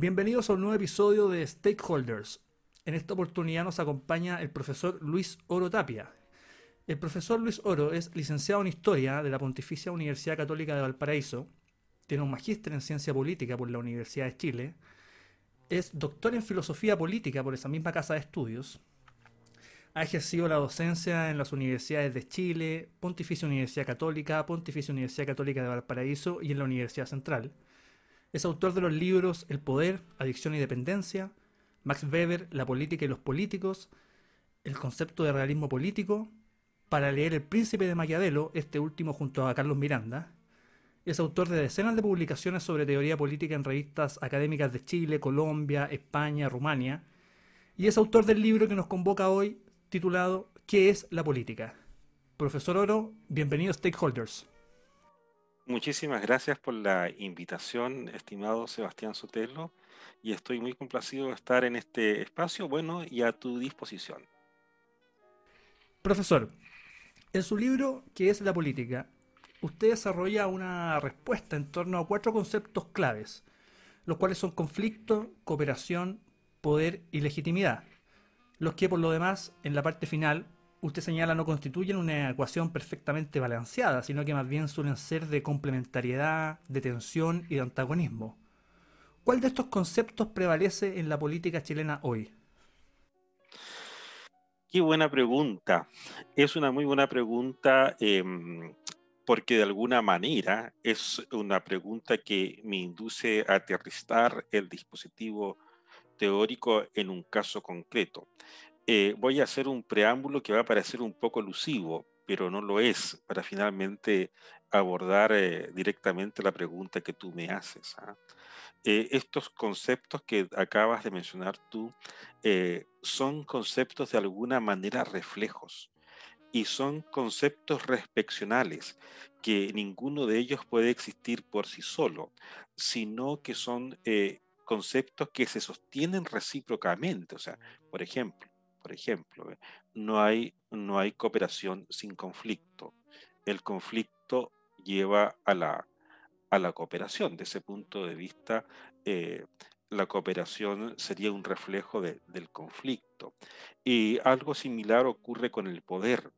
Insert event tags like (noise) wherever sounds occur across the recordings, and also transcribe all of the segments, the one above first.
Bienvenidos a un nuevo episodio de Stakeholders. En esta oportunidad nos acompaña el profesor Luis Oro Tapia. El profesor Luis Oro es licenciado en Historia de la Pontificia Universidad Católica de Valparaíso, tiene un magíster en Ciencia Política por la Universidad de Chile, es doctor en Filosofía Política por esa misma casa de estudios, ha ejercido la docencia en las universidades de Chile, Pontificia Universidad Católica, Pontificia Universidad Católica de Valparaíso y en la Universidad Central. Es autor de los libros El Poder, Adicción y Dependencia, Max Weber, La Política y los Políticos, El Concepto de Realismo Político, para leer El Príncipe de Maquiavelo, este último junto a Carlos Miranda. Es autor de decenas de publicaciones sobre teoría política en revistas académicas de Chile, Colombia, España, Rumania. Y es autor del libro que nos convoca hoy, titulado ¿Qué es la política? Profesor Oro, bienvenido Stakeholders. Muchísimas gracias por la invitación, estimado Sebastián Sotelo, y estoy muy complacido de estar en este espacio, bueno, y a tu disposición. Profesor, en su libro ¿Qué es la política? Usted desarrolla una respuesta en torno a cuatro conceptos claves, los cuales son conflicto, cooperación, poder y legitimidad, los que por lo demás, en la parte final, usted señala no constituyen una ecuación perfectamente balanceada, sino que más bien suelen ser de complementariedad, de tensión y de antagonismo. ¿Cuál de estos conceptos prevalece en la política chilena hoy? Qué buena pregunta. Es una muy buena pregunta em, porque de alguna manera es una pregunta que me induce a aterrizar el dispositivo teórico en un caso concreto. Eh, voy a hacer un preámbulo que va a parecer un poco elusivo, pero no lo es, para finalmente abordar eh, directamente la pregunta que tú me haces. ¿ah? Eh, estos conceptos que acabas de mencionar tú son conceptos de alguna manera reflejos y son conceptos respeccionales que ninguno de ellos puede existir por sí solo, sino que son conceptos que se sostienen recíprocamente. O sea, por ejemplo, por ejemplo, no hay, no hay cooperación sin conflicto. El conflicto lleva a la, a la cooperación. De ese punto de vista, eh, la cooperación sería un reflejo del conflicto. Y algo similar ocurre con el poder.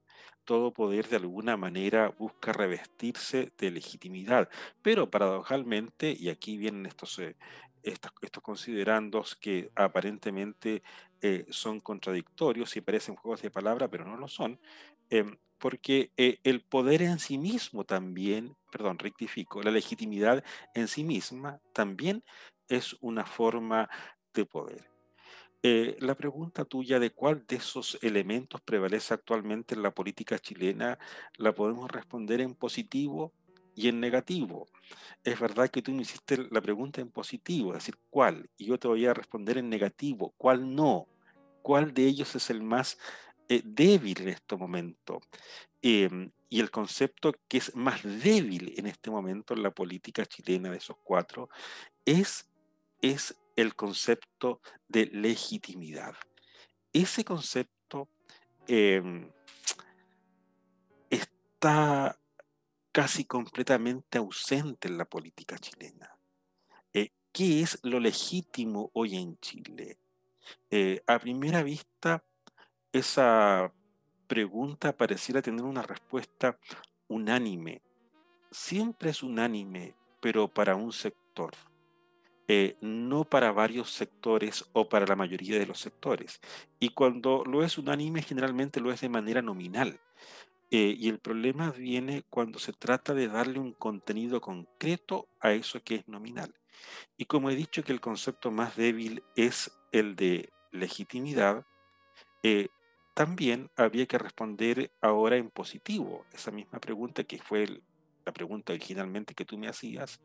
Todo poder de alguna manera busca revestirse de legitimidad, pero paradojalmente, y aquí vienen estos, eh, estos, estos considerandos que aparentemente eh, son contradictorios y parecen juegos de palabra, pero no lo son, em, porque eh, el poder en sí mismo también, perdón, rectifico, la legitimidad en sí misma también es una forma de poder. Eh, la pregunta tuya de cuál de esos elementos prevalece actualmente en la política chilena la podemos responder en positivo y en negativo. Es verdad que tú me hiciste la pregunta en positivo, es decir, ¿cuál? Y yo te voy a responder en negativo, ¿cuál no? ¿Cuál de ellos es el más eh, débil en este momento? Em, y el concepto que es más débil en este momento en la política chilena de esos cuatro es, es el concepto de legitimidad. Ese concepto em, está casi completamente ausente en la política chilena. Eh, ¿Qué es lo legítimo hoy en Chile? Eh, a primera vista, esa pregunta pareciera tener una respuesta unánime. Siempre es unánime, pero para un sector, eh, no para varios sectores o para la mayoría de los sectores. Y cuando lo es unánime, generalmente lo es de manera nominal. Eh, y el problema viene cuando se trata de darle un contenido concreto a eso que es nominal. Y como he dicho que el concepto más débil es el de legitimidad, eh, también había que responder ahora en positivo esa misma pregunta que fue la pregunta originalmente que tú me hacías.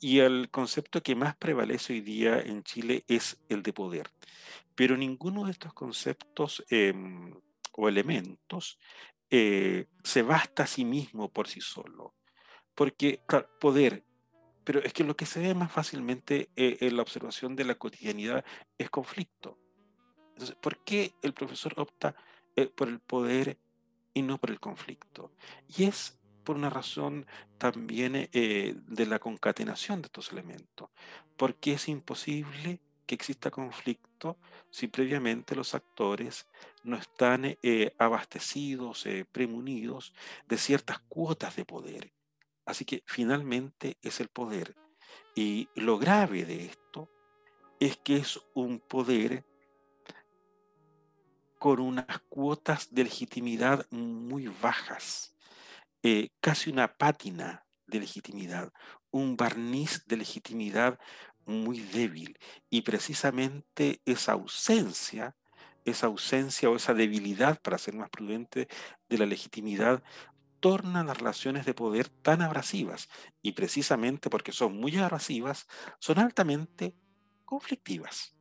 Y el concepto que más prevalece hoy día en Chile es el de poder. Pero ninguno de estos conceptos em, o elementos eh, se basta a sí mismo por sí solo. Porque, poder, pero es que lo que se ve más fácilmente eh, en la observación de la cotidianidad es conflicto. Entonces, ¿por qué el profesor opta eh, por el poder y no por el conflicto? Y es por una razón también de la concatenación de estos elementos, porque es imposible que exista conflicto si previamente los actores no están eh, abastecidos, eh, premunidos de ciertas cuotas de poder. Así que finalmente es el poder. Y lo grave de esto es que es un poder con unas cuotas de legitimidad muy bajas, eh, casi una pátina de legitimidad, un barniz de legitimidad muy débil. Y precisamente esa ausencia, esa ausencia o esa debilidad, para ser más prudente, de la legitimidad, torna las relaciones de poder tan abrasivas. Y precisamente porque son muy abrasivas, son altamente conflictivas.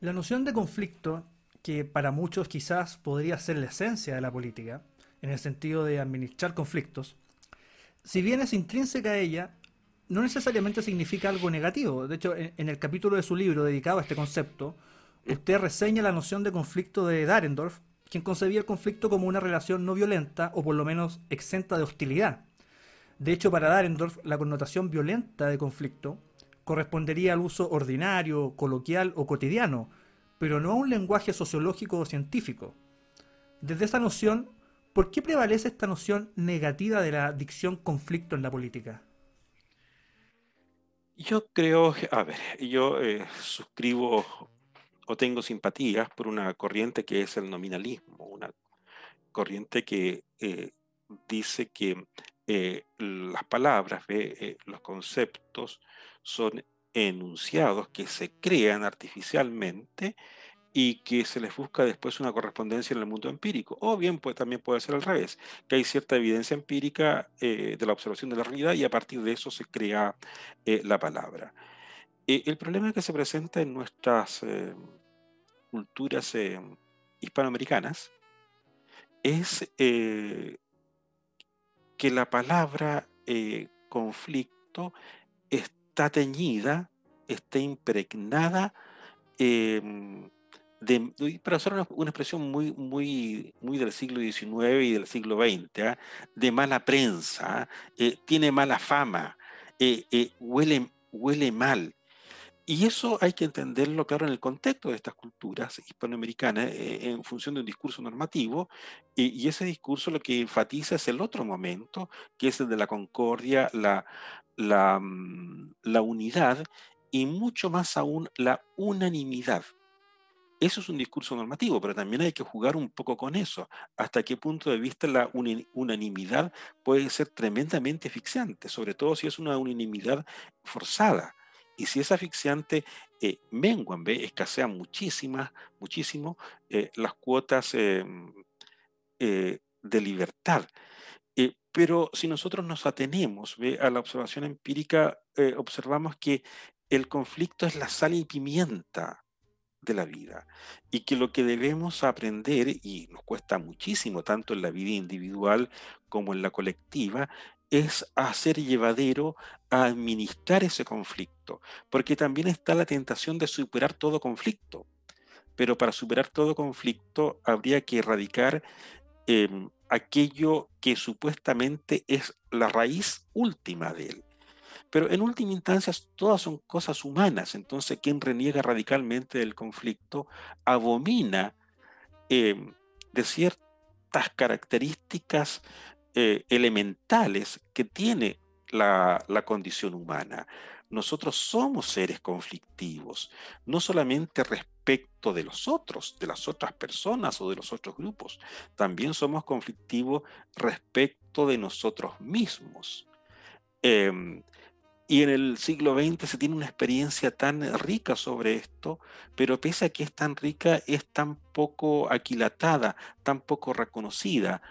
La noción de conflicto, que para muchos quizás podría ser la esencia de la política, en el sentido de administrar conflictos, si bien es intrínseca a ella, no necesariamente significa algo negativo. De hecho, en, el capítulo de su libro dedicado a este concepto, usted reseña la noción de conflicto de Darendorf, quien concebía el conflicto como una relación no violenta o por lo menos exenta de hostilidad. De hecho, para Darendorf, la connotación violenta de conflicto correspondería al uso ordinario, coloquial o cotidiano, pero no a un lenguaje sociológico o científico. Desde esa noción, ¿por qué prevalece esta noción negativa de la dicción conflicto en la política? Yo creo, a ver, yo eh, suscribo o tengo simpatías por una corriente que es el nominalismo, una corriente que eh, dice que eh, las palabras, los conceptos son enunciados que se crean artificialmente y que se les busca después una correspondencia en el mundo empírico. O bien pues, también puede ser al revés, que hay cierta evidencia empírica eh, de la observación de la realidad y a partir de eso se crea eh, la palabra. Eh, el problema que se presenta en nuestras culturas hispanoamericanas es que la palabra conflicto está teñida, está impregnada para usar una, expresión muy, muy, muy del siglo XIX y del siglo XX, ¿ah? de mala prensa, eh, tiene mala fama, eh, eh, huele, huele mal. Y eso hay que entenderlo, claro, en el contexto de estas culturas hispanoamericanas, en función de un discurso normativo, y ese discurso lo que enfatiza es el otro momento, que es el de la concordia, la, la, mm, la unidad y mucho más aún la unanimidad. Eso es un discurso normativo, pero también hay que jugar un poco con eso. Hasta qué punto de vista la unanimidad puede ser tremendamente asfixiante, sobre todo si es una unanimidad forzada. Y si es asfixiante, eh, menguan, ¿ve? escasean muchísimas, muchísimo eh, las cuotas em, eh, de libertad. Eh, pero si nosotros nos atenemos a la observación empírica, observamos que el conflicto es la sal y pimienta de la vida y que lo que debemos aprender, y nos cuesta muchísimo tanto en la vida individual como en la colectiva, es hacer llevadero a administrar ese conflicto, porque también está la tentación de superar todo conflicto, pero para superar todo conflicto habría que erradicar em, aquello que supuestamente es la raíz última de él. Pero en última instancia, todas son cosas humanas. Entonces, quien reniega radicalmente del conflicto abomina em, de ciertas características eh, elementales que tiene la, la condición humana. Nosotros somos seres conflictivos, no solamente respecto de los otros, de las otras personas o de los otros grupos, también somos conflictivos respecto de nosotros mismos. Em, y en el siglo XX se tiene una experiencia tan rica sobre esto, pero pese a que es tan rica, es tan poco aquilatada, tan poco reconocida.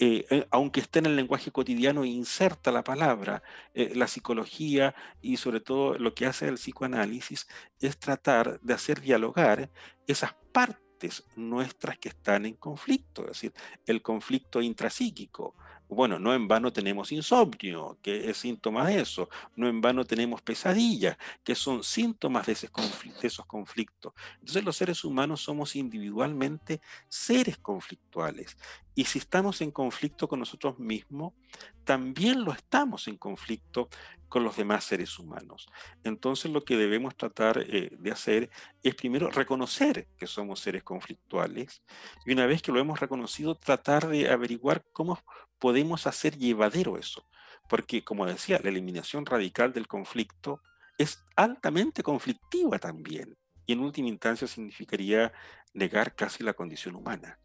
Eh, eh, aunque esté en el lenguaje cotidiano, inserta la palabra, eh, la psicología y sobre todo lo que hace el psicoanálisis es tratar de hacer dialogar esas partes nuestras que están en conflicto, es decir, el conflicto intrapsíquico, Bueno, no en vano tenemos insomnio, que es síntoma de eso. No en vano tenemos pesadillas, que son síntomas de, esos conflictos. Entonces los seres humanos somos individualmente seres conflictuales. Y si estamos en conflicto con nosotros mismos, también lo estamos en conflicto con los demás seres humanos. Entonces lo que debemos tratar eh, de hacer es primero reconocer que somos seres conflictuales y una vez que lo hemos reconocido, tratar de averiguar cómo podemos hacer llevadero eso. Porque, como decía, la eliminación radical del conflicto es altamente conflictiva también y en última instancia significaría negar casi la condición humana.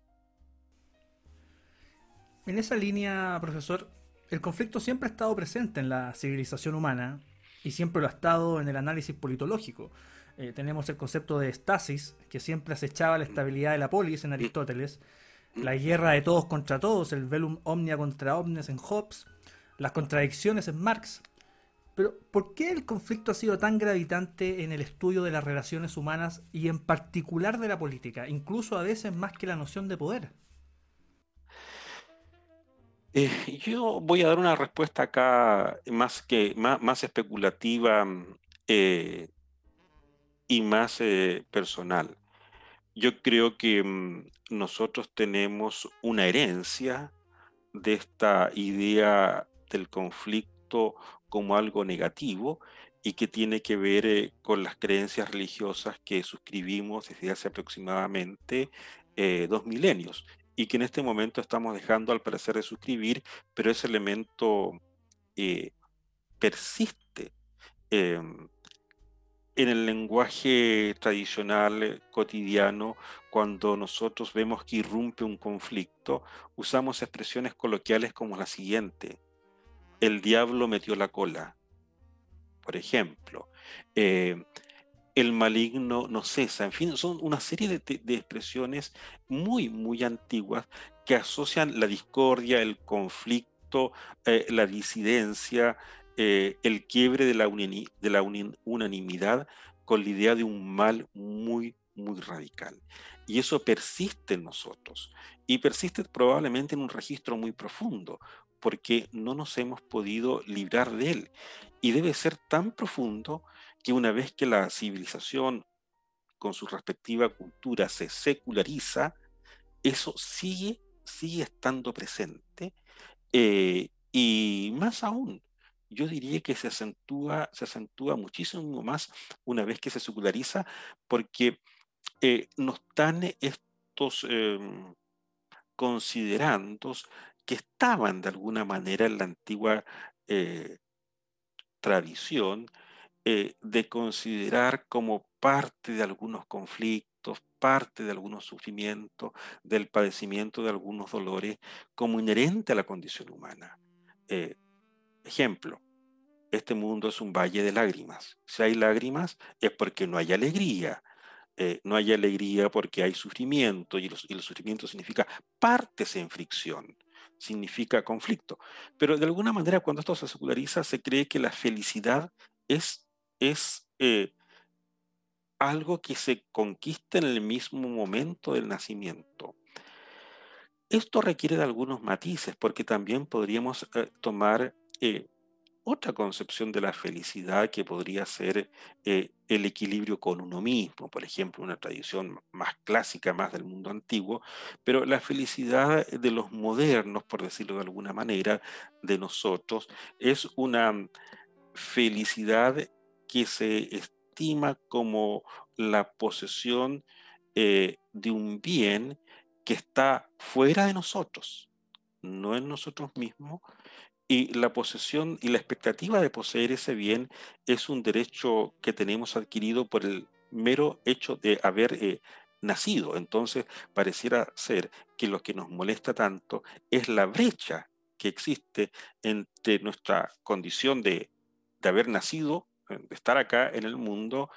En esa línea, profesor, el conflicto siempre ha estado presente en la civilización humana y siempre lo ha estado en el análisis politológico. Eh, tenemos el concepto de estasis, que siempre acechaba la estabilidad de la polis en Aristóteles, la guerra de todos contra todos, el velum omnia contra omnes en Hobbes, las contradicciones en Marx. Pero, ¿por qué el conflicto ha sido tan gravitante en el estudio de las relaciones humanas y en particular de la política, incluso a veces más que la noción de poder? Eh, yo voy a dar una respuesta acá más, que, más, especulativa eh, y más eh, personal. Yo creo que mm, nosotros tenemos una herencia de esta idea del conflicto como algo negativo y que tiene que ver con las creencias religiosas que suscribimos desde hace aproximadamente dos milenios y que en este momento estamos dejando al parecer de suscribir, pero ese elemento eh, persiste. En el lenguaje tradicional eh, cotidiano, cuando nosotros vemos que irrumpe un conflicto, usamos expresiones coloquiales como la siguiente. El diablo metió la cola, por ejemplo. Eh, el maligno no cesa. En fin, son una serie de, expresiones muy, muy antiguas que asocian la discordia, el conflicto, eh, la disidencia, eh, el quiebre de la, de la unanimidad con la idea de un mal muy, muy radical. Y eso persiste en nosotros y persiste probablemente en un registro muy profundo, porque no nos hemos podido librar de él. Y debe ser tan profundo que una vez que la civilización con su respectiva cultura se seculariza, eso sigue, sigue estando presente eh, y más aún, yo diría que se acentúa, se acentúa muchísimo más una vez que se seculariza porque eh, no están estos em, considerandos que estaban de alguna manera en la antigua eh, tradición eh, de considerar como parte de algunos conflictos, parte de algunos sufrimientos, del padecimiento de algunos dolores, como inherente a la condición humana. Eh, ejemplo, este mundo es un valle de lágrimas. Si hay lágrimas es porque no hay alegría. Eh, no hay alegría porque hay sufrimiento y, y el sufrimiento significa partes en fricción significa conflicto. Pero de alguna manera cuando esto se seculariza se cree que la felicidad es es eh, algo que se conquista en el mismo momento del nacimiento. Esto requiere de algunos matices, porque también podríamos eh, tomar eh, otra concepción de la felicidad que podría ser el equilibrio con uno mismo, por ejemplo, una tradición más clásica, más del mundo antiguo, pero la felicidad de los modernos, por decirlo de alguna manera, de nosotros, es una felicidad que se estima como la posesión eh, de un bien que está fuera de nosotros, no en nosotros mismos, y la posesión y la expectativa de poseer ese bien es un derecho que tenemos adquirido por el mero hecho de haber eh, nacido. Entonces, pareciera ser que lo que nos molesta tanto es la brecha que existe entre nuestra condición de, de haber nacido de estar acá en el mundo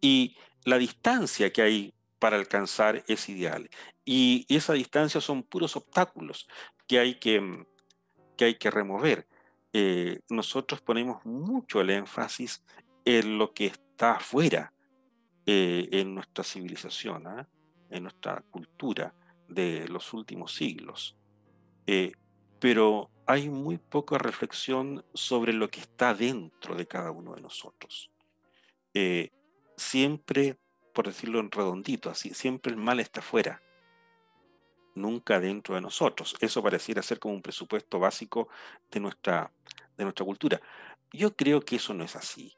y la distancia que hay para alcanzar ese ideal. Y esa distancia son puros obstáculos que hay que, mm, que, hay que remover. Eh, nosotros ponemos mucho el énfasis en lo que está afuera eh, en nuestra civilización, ¿ah? en nuestra cultura de los últimos siglos. Eh, pero hay muy poca reflexión sobre lo que está dentro de cada uno de nosotros. Eh, siempre, por decirlo en redondito, así, siempre el mal está afuera, nunca dentro de nosotros. Eso pareciera ser como un presupuesto básico de nuestra, de nuestra cultura. Yo creo que eso no es así.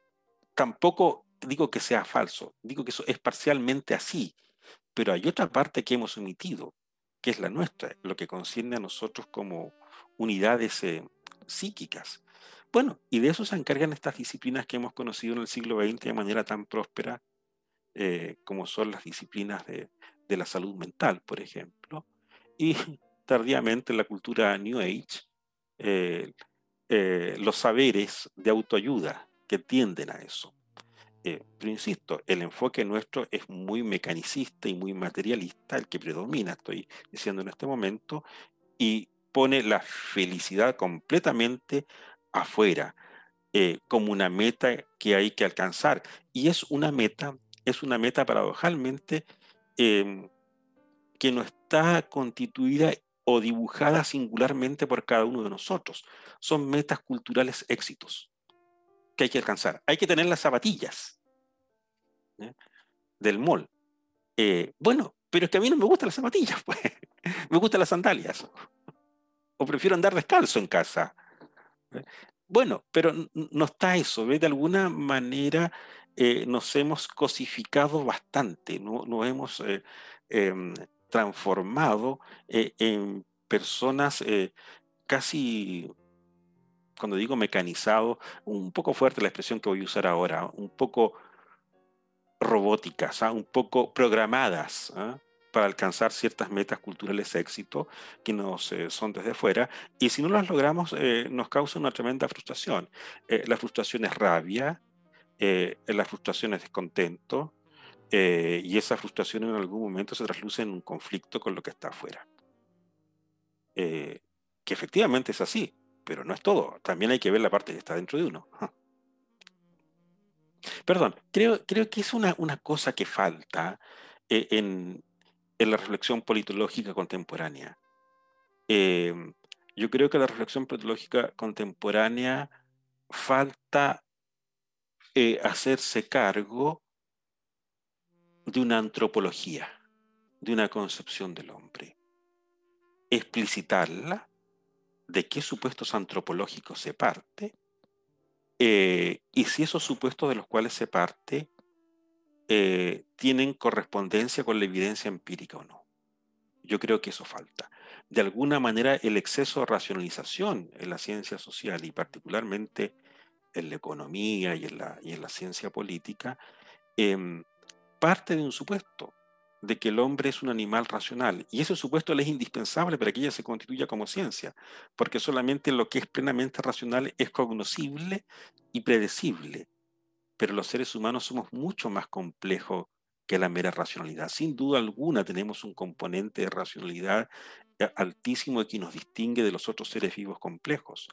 Tampoco digo que sea falso, digo que eso es parcialmente así, pero hay otra parte que hemos omitido, que es la nuestra, lo que concierne a nosotros como unidades eh, psíquicas. Bueno, y de eso se encargan estas disciplinas que hemos conocido en el siglo XX de manera tan próspera, eh, como son las disciplinas de, la salud mental, por ejemplo, y tardíamente en la cultura New Age, eh, los saberes de autoayuda que tienden a eso. pero insisto, el enfoque nuestro es muy mecanicista y muy materialista, el que predomina, estoy diciendo en este momento, y pone la felicidad completamente afuera, eh, como una meta que hay que alcanzar. Y es una meta, es una meta paradojalmente que no está constituida o dibujada singularmente por cada uno de nosotros. Son metas culturales éxitos que hay que alcanzar. Hay que tener las zapatillas del mall. Eh, bueno, pero es que a mí no me gustan las zapatillas, (laughs) pues. me gustan las sandalias o prefiero andar descalzo en casa. Bueno, pero no está eso, ¿ve? De alguna manera eh, nos hemos cosificado bastante, nos hemos eh, em, transformado eh, en personas casi, cuando digo mecanizado, un poco fuerte la expresión que voy a usar ahora, un poco robóticas, ¿ah? un poco programadas. ¿ah? para alcanzar ciertas metas culturales éxito que nos eh, son desde fuera y si no las logramos eh, nos causa una tremenda frustración. Eh, la frustración es rabia, la frustración es descontento y esa frustración en algún momento se trasluce en un conflicto con lo que está afuera. que efectivamente es así, pero no es todo. También hay que ver la parte que está dentro de uno. (laughs) Perdón, creo, creo que es una, una cosa que falta en, en la reflexión politológica contemporánea. Em, yo creo que la reflexión politológica contemporánea falta eh, hacerse cargo de una antropología, de una concepción del hombre, explicitarla, de qué supuestos antropológicos se parte, eh, y si esos supuestos de los cuales se parte eh, tienen correspondencia con la evidencia empírica o no. Yo creo que eso falta. De alguna manera, el exceso de racionalización en la ciencia social y particularmente en la economía y en la, ciencia política, em, parte de un supuesto de que el hombre es un animal racional. Y ese supuesto le es indispensable para que ella se constituya como ciencia, porque solamente lo que es plenamente racional es cognoscible y predecible pero los seres humanos somos mucho más complejos que la mera racionalidad. Sin duda alguna tenemos un componente de racionalidad eh, altísimo que nos distingue de los otros seres vivos complejos.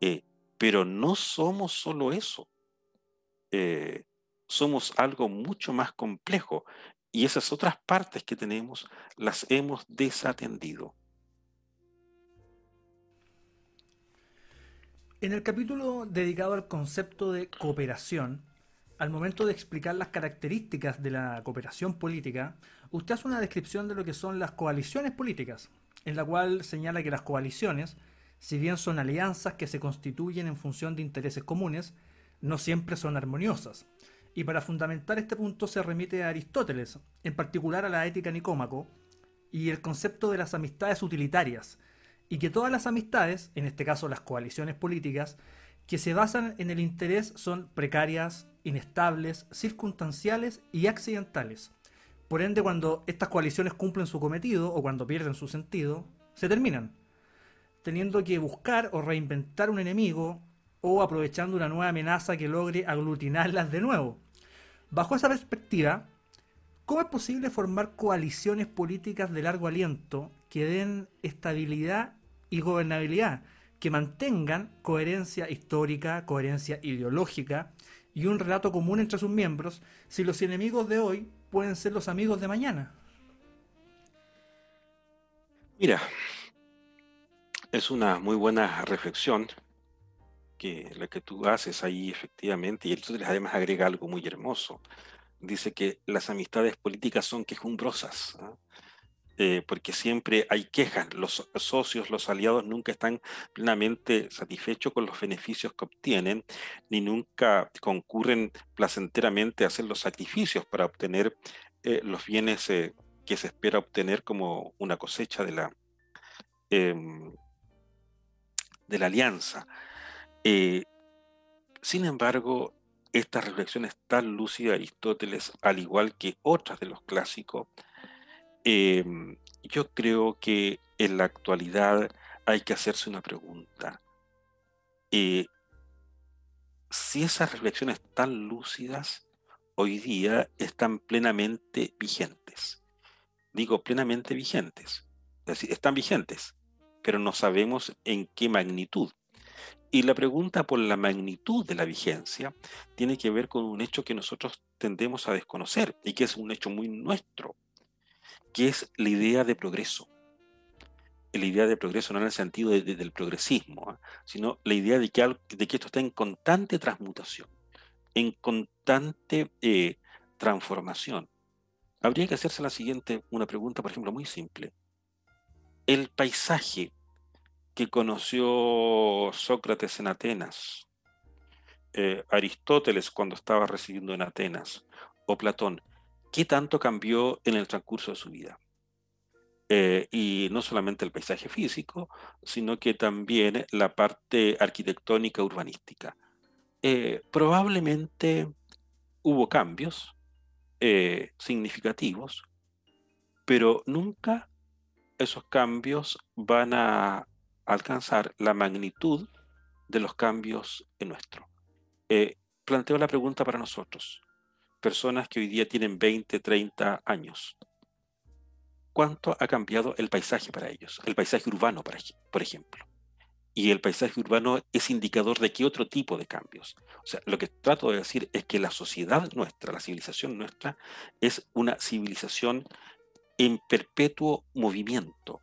Eh, pero no somos solo eso. Eh, somos algo mucho más complejo y esas otras partes que tenemos las hemos desatendido. En el capítulo dedicado al concepto de cooperación, al momento de explicar las características de la cooperación política, usted hace una descripción de lo que son las coaliciones políticas, en la cual señala que las coaliciones, si bien son alianzas que se constituyen en función de intereses comunes, no siempre son armoniosas. Y para fundamentar este punto se remite a Aristóteles, en particular a la ética nicómaco, y el concepto de las amistades utilitarias, y que todas las amistades, en este caso las coaliciones políticas, que se basan en el interés son precarias, inestables, circunstanciales y accidentales. Por ende, cuando estas coaliciones cumplen su cometido o cuando pierden su sentido, se terminan, teniendo que buscar o reinventar un enemigo o aprovechando una nueva amenaza que logre aglutinarlas de nuevo. Bajo esa perspectiva, ¿cómo es posible formar coaliciones políticas de largo aliento que den estabilidad y gobernabilidad, que mantengan coherencia histórica, coherencia ideológica y un relato común entre sus miembros, si los enemigos de hoy pueden ser los amigos de mañana. Mira, Es una muy buena reflexión que la que tú haces ahí efectivamente, y entonces además agrega algo muy hermoso. Dice que las amistades políticas son quejumbrosas. ¿ah? Eh, porque siempre hay quejas. Los socios, los aliados nunca están plenamente satisfechos con los beneficios que obtienen, ni nunca concurren placenteramente a hacer los sacrificios para obtener eh, los bienes eh, que se espera obtener como una cosecha de la, em, de la alianza. Sin embargo, esta reflexión es tan lúcida de Aristóteles, al igual que otras de los clásicos, Em, yo creo que en la actualidad hay que hacerse una pregunta. Eh, si esas reflexiones tan lúcidas hoy día están plenamente vigentes. Digo plenamente vigentes. Es decir, están vigentes, pero no sabemos en qué magnitud. Y la pregunta por la magnitud de la vigencia tiene que ver con un hecho que nosotros tendemos a desconocer y que es un hecho muy nuestro que es la idea de progreso. La idea de progreso no en el sentido del progresismo, ¿ah? sino la idea de que, esto está en constante transmutación, en constante eh, transformación. Habría que hacerse la siguiente, una pregunta, por ejemplo, muy simple. El paisaje que conoció Sócrates en Atenas, eh, Aristóteles cuando estaba residiendo en Atenas, o Platón, qué tanto cambió en el transcurso de su vida. Eh, y no solamente el paisaje físico, sino que también la parte arquitectónica urbanística. Eh, probablemente hubo cambios significativos, pero nunca esos cambios van a alcanzar la magnitud de los cambios en nuestro. planteo la pregunta para nosotros personas que hoy día tienen 20, 30 años. ¿Cuánto ha cambiado el paisaje para ellos? El paisaje urbano, por ejemplo. Y el paisaje urbano es indicador de qué otro tipo de cambios. O sea, lo que trato de decir es que la sociedad nuestra, la civilización nuestra, es una civilización en perpetuo movimiento.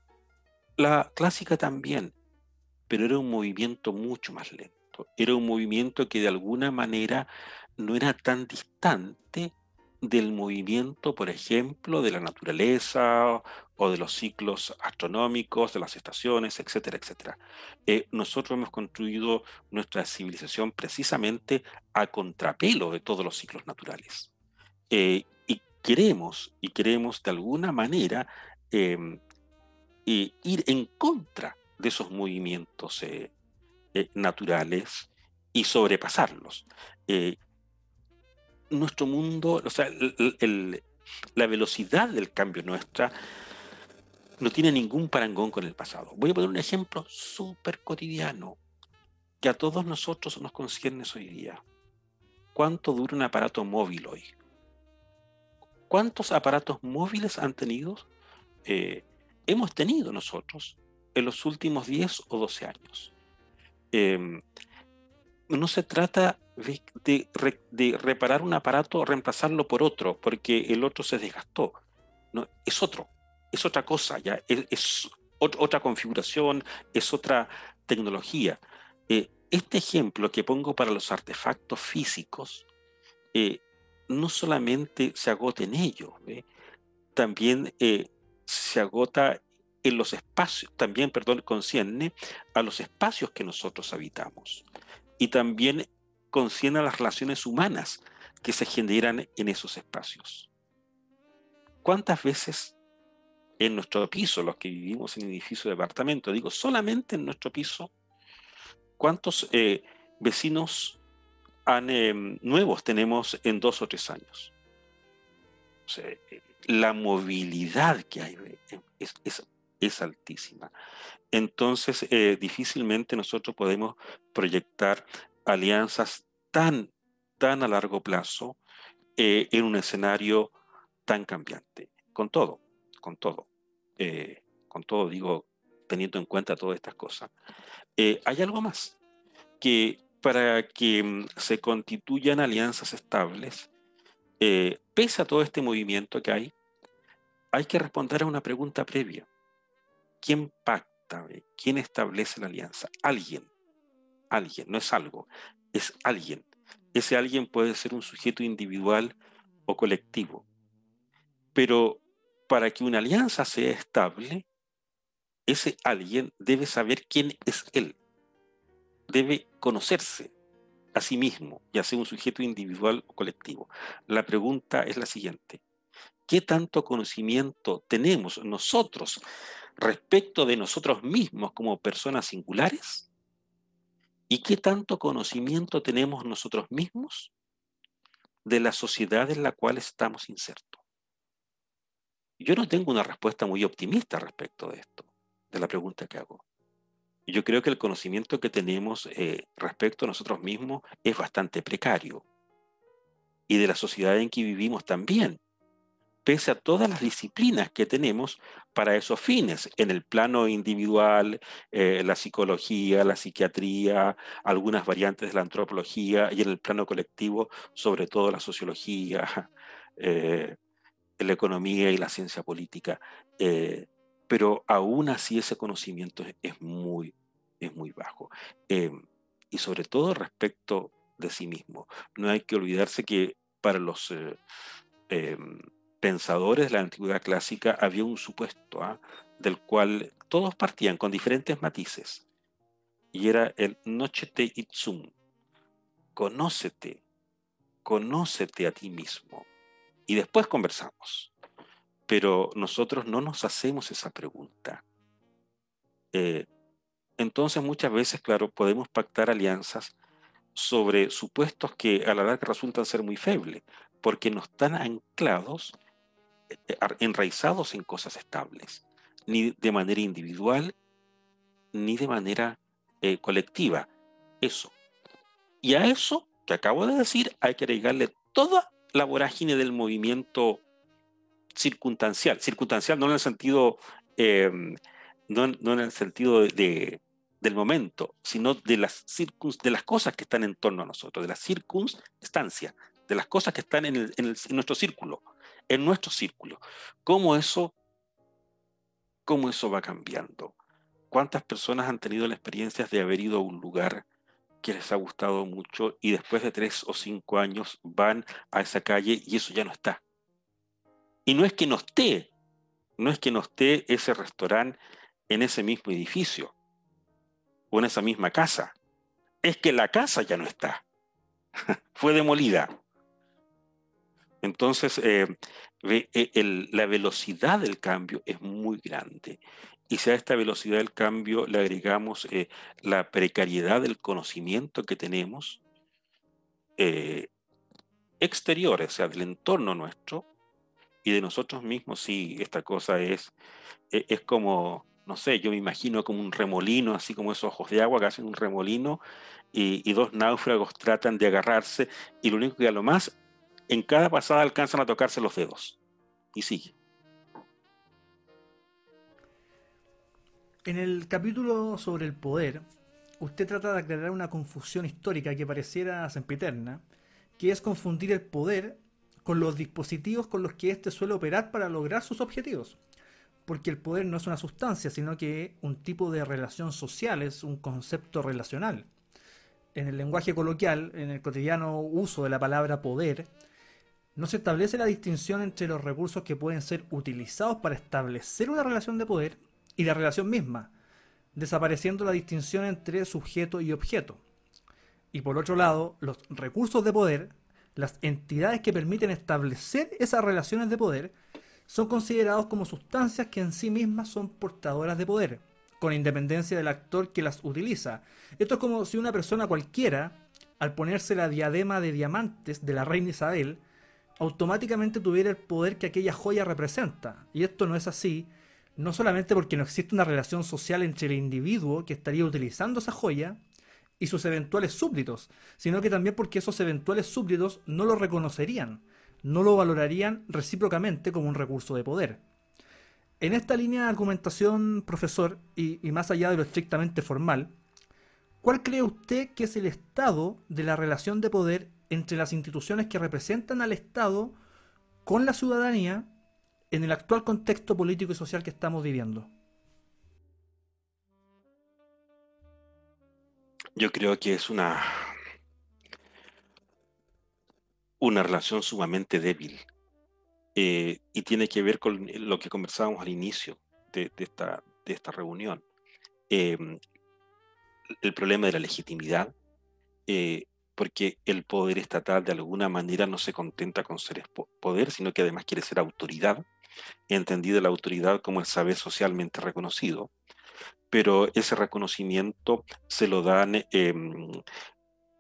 La clásica también, pero era un movimiento mucho más lento. Era un movimiento que de alguna manera no era tan distante del movimiento, por ejemplo, de la naturaleza o de los ciclos astronómicos, de las estaciones, etcétera, etcétera. Eh, nosotros hemos construido nuestra civilización precisamente a contrapelo de todos los ciclos naturales. Eh, y queremos, y queremos de alguna manera em, eh, ir en contra de esos movimientos naturales y sobrepasarlos nuestro mundo, o sea, la velocidad del cambio nuestra no tiene ningún parangón con el pasado. Voy a poner un ejemplo súper cotidiano que a todos nosotros nos concierne hoy día. ¿Cuánto dura un aparato móvil hoy? ¿Cuántos aparatos móviles han tenido? Eh, hemos tenido nosotros en los últimos 10 o 12 años. Em, no se trata de, reparar un aparato o reemplazarlo por otro, porque el otro se desgastó. No, es otro, es otra cosa, ya es, otra configuración, es otra tecnología. Eh, este ejemplo que pongo para los artefactos físicos eh, no solamente se agota en ello, también eh, se agota en los espacios, también, perdón, concierne a los espacios que nosotros habitamos y también concierne a las relaciones humanas que se generan en esos espacios. ¿Cuántas veces en nuestro piso, los que vivimos en edificio de departamento, digo, solamente en nuestro piso, cuántos eh, vecinos em, nuevos tenemos en dos o tres años? La movilidad que hay eh, es, altísima. Entonces, eh, difícilmente nosotros podemos proyectar alianzas tan, tan a largo plazo eh, en un escenario tan cambiante. Con todo, con todo, eh, con todo digo, teniendo en cuenta todas estas cosas. Hay algo más, que para que mm, se constituyan alianzas estables, pese a todo este movimiento que hay, hay que responder a una pregunta previa. ¿Quién pacta? estable? ¿Quién establece la alianza? Alguien. Alguien, no es algo, es alguien. Ese alguien puede ser un sujeto individual o colectivo. Pero para que una alianza sea estable, ese alguien debe saber quién es él. Debe conocerse a sí mismo, ya sea un sujeto individual o colectivo. La pregunta es la siguiente. ¿Qué tanto conocimiento tenemos nosotros respecto de nosotros mismos como personas singulares? ¿Y qué tanto conocimiento tenemos nosotros mismos de la sociedad en la cual estamos insertos? Yo no tengo una respuesta muy optimista respecto de esto, de la pregunta que hago. Yo creo que el conocimiento que tenemos eh, respecto a nosotros mismos es bastante precario. Y de la sociedad en que vivimos también, pese a todas las disciplinas que tenemos para esos fines, en el plano individual, eh, la psicología, la psiquiatría, algunas variantes de la antropología, y en el plano colectivo, sobre todo la sociología, (laughs) eh, la economía y la ciencia política. Eh, pero aún así ese conocimiento es, muy, es muy bajo. Em, y sobre todo respecto de sí mismo. No hay que olvidarse que para los eh, em, pensadores de la antigüedad clásica había un supuesto ¿ah? del cual todos partían con diferentes matices. Y era el nochete itsum. Conócete, conócete a ti mismo y después conversamos. Pero nosotros no nos hacemos esa pregunta. Eh, entonces muchas veces, claro, podemos pactar alianzas sobre supuestos que a la larga resultan ser muy febles, porque no están anclados, eh, enraizados en cosas estables, ni de manera individual, ni de manera eh, colectiva. Eso. Y a eso que acabo de decir hay que agregarle toda la vorágine del movimiento circunstancial, circunstancial no en el sentido, em, no, en el sentido de, del momento, sino de las, de las cosas que están en torno a nosotros, de las circunstancias, de las cosas que están en, en, nuestro círculo, en nuestro círculo. ¿Cómo eso, ¿Cómo eso va cambiando? ¿Cuántas personas han tenido la experiencia de haber ido a un lugar que les ha gustado mucho y después de tres o cinco años van a esa calle y eso ya no está. Y no es que no esté, no es que no esté ese restaurante en ese mismo edificio o en esa misma casa, es que la casa ya no está, (laughs) fue demolida. Entonces, eh, eh, la velocidad del cambio es muy grande. Y si a esta velocidad del cambio le agregamos eh, la precariedad del conocimiento que tenemos eh, exterior, o sea, del entorno nuestro y de nosotros mismos, sí, esta cosa es, e, es como, no sé, yo me imagino como un remolino, así como esos ojos de agua que hacen un remolino y, dos náufragos tratan de agarrarse y lo único que a lo más, en cada pasada alcanzan a tocarse los dedos y sigue. En el capítulo sobre el poder, usted trata de aclarar una confusión histórica que pareciera sempiterna, que es confundir el poder con los dispositivos con los que éste suele operar para lograr sus objetivos. Porque el poder no es una sustancia, sino que un tipo de relación social, es un concepto relacional. En el lenguaje coloquial, en el cotidiano uso de la palabra poder, no se establece la distinción entre los recursos que pueden ser utilizados para establecer una relación de poder y la relación misma, desapareciendo la distinción entre sujeto y objeto. Y por otro lado, los recursos de poder, las entidades que permiten establecer esas relaciones de poder, son considerados como sustancias que en sí mismas son portadoras de poder, con independencia del actor que las utiliza. Esto es como si una persona cualquiera, al ponerse la diadema de diamantes de la reina Isabel, automáticamente tuviera el poder que aquella joya representa. Y esto no es así, no solamente porque no existe una relación social entre el individuo que estaría utilizando esa joya y sus eventuales súbditos, sino que también porque esos eventuales súbditos no lo reconocerían, no lo valorarían recíprocamente como un recurso de poder. En esta línea de argumentación, profesor, y, y más allá de lo estrictamente formal, ¿cuál cree usted que es el estado de la relación de poder entre las instituciones que representan al Estado con la ciudadanía en el actual contexto político y social que estamos viviendo? Yo creo que es una una relación sumamente débil eh, y tiene que ver con lo que conversábamos al inicio de, esta, de esta, reunión. Em, el problema de la legitimidad, eh, porque el poder estatal de alguna manera no se contenta con ser poder, sino que además quiere ser autoridad, entendida la autoridad como el saber socialmente reconocido, pero ese reconocimiento se lo dan em,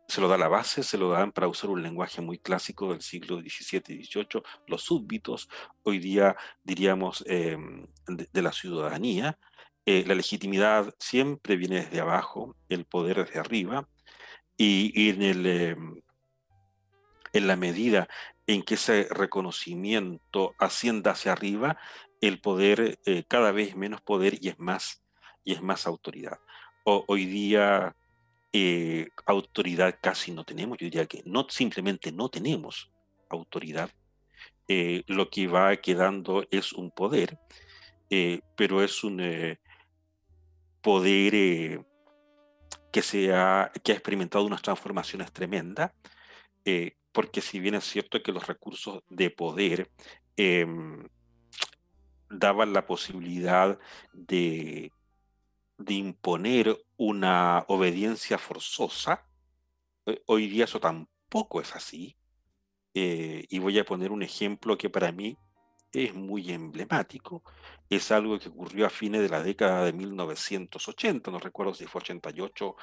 se lo da la base, se lo dan para usar un lenguaje muy clásico del siglo XVII y XVIII, los súbditos, hoy día diríamos em, de, la ciudadanía. Eh, la legitimidad siempre viene desde abajo, el poder desde arriba, y, en, el, em, en la medida en que ese reconocimiento ascienda hacia arriba, el poder eh, cada vez menos poder y es más, y es más autoridad. hoy día eh, autoridad casi no tenemos, yo diría que no simplemente no tenemos autoridad, eh, lo que va quedando es un poder, eh, pero es un poder que, se ha, que ha experimentado unas transformaciones tremendas, porque si bien es cierto que los recursos de poder em, daban la posibilidad de de imponer una obediencia forzosa. Eh, hoy día eso tampoco es así. Eh, y voy a poner un ejemplo que para mí es muy emblemático. Es algo que ocurrió a fines de la década de 1980, no recuerdo si fue 88,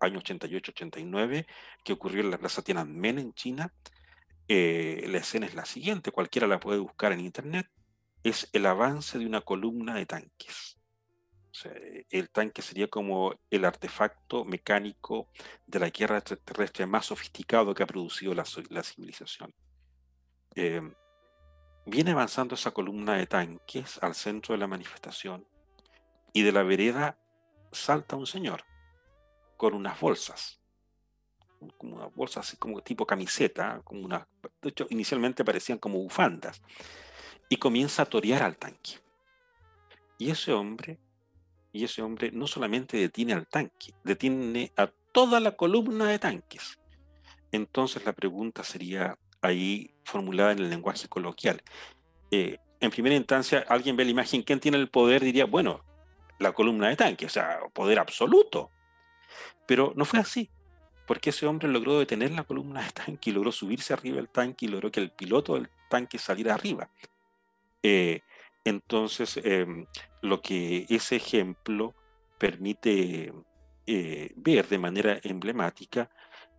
año 88-89, que ocurrió en la Plaza Tiananmen en China. Eh, la escena es la siguiente, cualquiera la puede buscar en internet. Es el avance de una columna de tanques el tanque sería como el artefacto mecánico de la guerra terrestre más sofisticado que ha producido la, civilización. Em, viene avanzando esa columna de tanques al centro de la manifestación y de la vereda salta un señor con unas bolsas, como unas bolsas así como tipo camiseta, como una, de hecho inicialmente parecían como bufandas, y comienza a torear al tanque. Y ese hombre y ese hombre no solamente detiene al tanque, detiene a toda la columna de tanques. Entonces la pregunta sería ahí formulada en el lenguaje coloquial. Eh, en primera instancia, alguien ve la imagen, ¿quién tiene el poder? Diría, bueno, la columna de tanque, o sea, poder absoluto. Pero no fue así, porque ese hombre logró detener la columna de tanque y logró subirse arriba del tanque y logró que el piloto del tanque saliera arriba. Eh, entonces, em, lo que ese ejemplo permite eh, ver de manera emblemática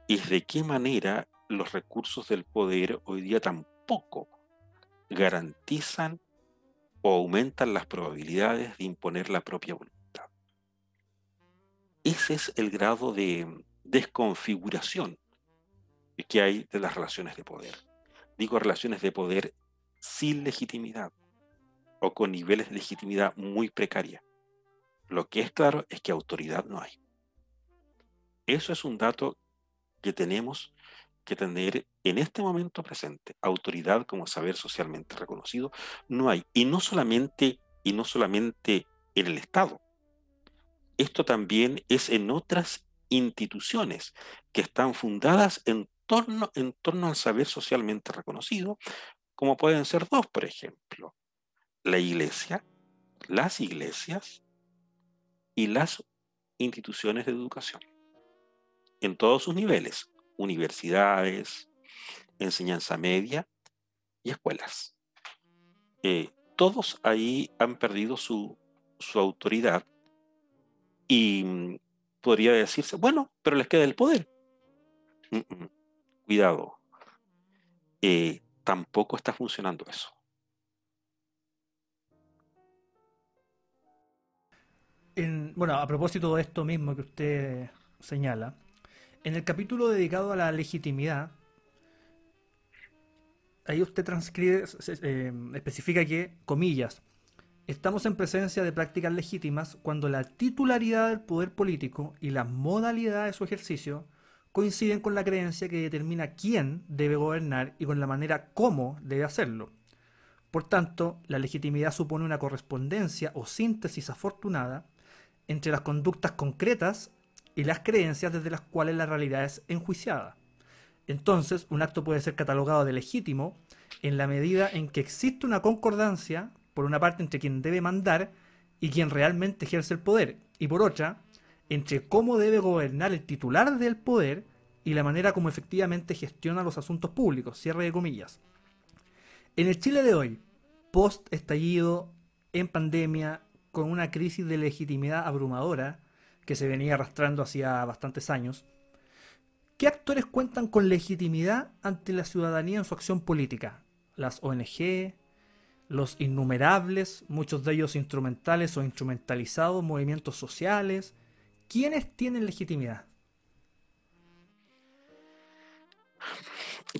es de qué manera los recursos del poder hoy día tampoco garantizan o aumentan las probabilidades de imponer la propia voluntad. Ese es el grado de desconfiguración que hay de las relaciones de poder. Digo relaciones de poder sin legitimidad o con niveles de legitimidad muy precaria. Lo que es claro es que autoridad no hay. Eso es un dato que tenemos que tener en este momento presente. Autoridad como saber socialmente reconocido no hay. Y no solamente, y no solamente en el Estado. Esto también es en otras instituciones que están fundadas en torno, en torno al saber socialmente reconocido, como pueden ser dos, por ejemplo la iglesia, las iglesias y las instituciones de educación, en todos sus niveles, universidades, enseñanza media y escuelas. Eh, todos ahí han perdido su, autoridad y mm, podría decirse, bueno, pero les queda el poder. Cuidado, eh, tampoco está funcionando eso. Bueno, a propósito de esto mismo que usted señala, en el capítulo dedicado a la legitimidad, ahí usted transcribe, eh, especifica que, comillas, estamos en presencia de prácticas legítimas cuando la titularidad del poder político y la modalidad de su ejercicio coinciden con la creencia que determina quién debe gobernar y con la manera cómo debe hacerlo. Por tanto, la legitimidad supone una correspondencia o síntesis afortunada entre las conductas concretas y las creencias desde las cuales la realidad es enjuiciada. Entonces, un acto puede ser catalogado de legítimo en la medida en que existe una concordancia, por una parte, entre quien debe mandar y quien realmente ejerce el poder, y por otra, entre cómo debe gobernar el titular del poder y la manera como efectivamente gestiona los asuntos públicos, cierre de comillas. En el Chile de hoy, post estallido, en pandemia, con una crisis de legitimidad abrumadora que se venía arrastrando hacía bastantes años, ¿qué actores cuentan con legitimidad ante la ciudadanía en su acción política? Las ONG, los innumerables, muchos de ellos instrumentales o instrumentalizados, movimientos sociales. ¿Quiénes tienen legitimidad?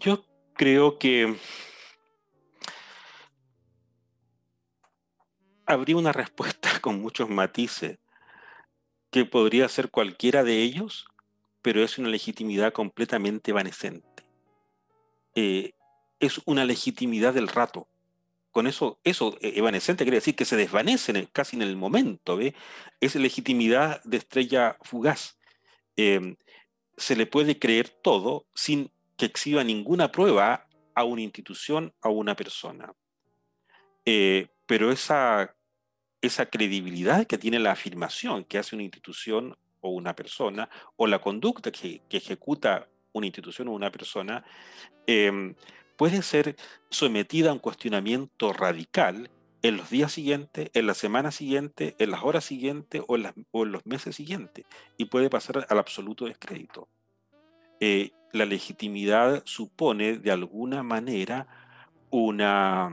Yo creo que habría una respuesta (laughs) con muchos matices, que podría ser cualquiera de ellos, pero es una legitimidad completamente evanescente. Eh, es una legitimidad del rato. Con eso, eso eh, evanescente quiere decir que se desvanece casi en el momento, ¿ve? Es legitimidad de estrella fugaz. Em, se le puede creer todo sin que exhiba ninguna prueba a una institución, a una persona. Eh, pero esa, esa credibilidad que tiene la afirmación que hace una institución o una persona, o la conducta que, ejecuta una institución o una persona, em, puede ser sometida a un cuestionamiento radical en los días siguientes, en la semana siguiente, en las horas siguientes o en, los meses siguientes, y puede pasar al absoluto descrédito. Eh, la legitimidad supone de alguna manera una,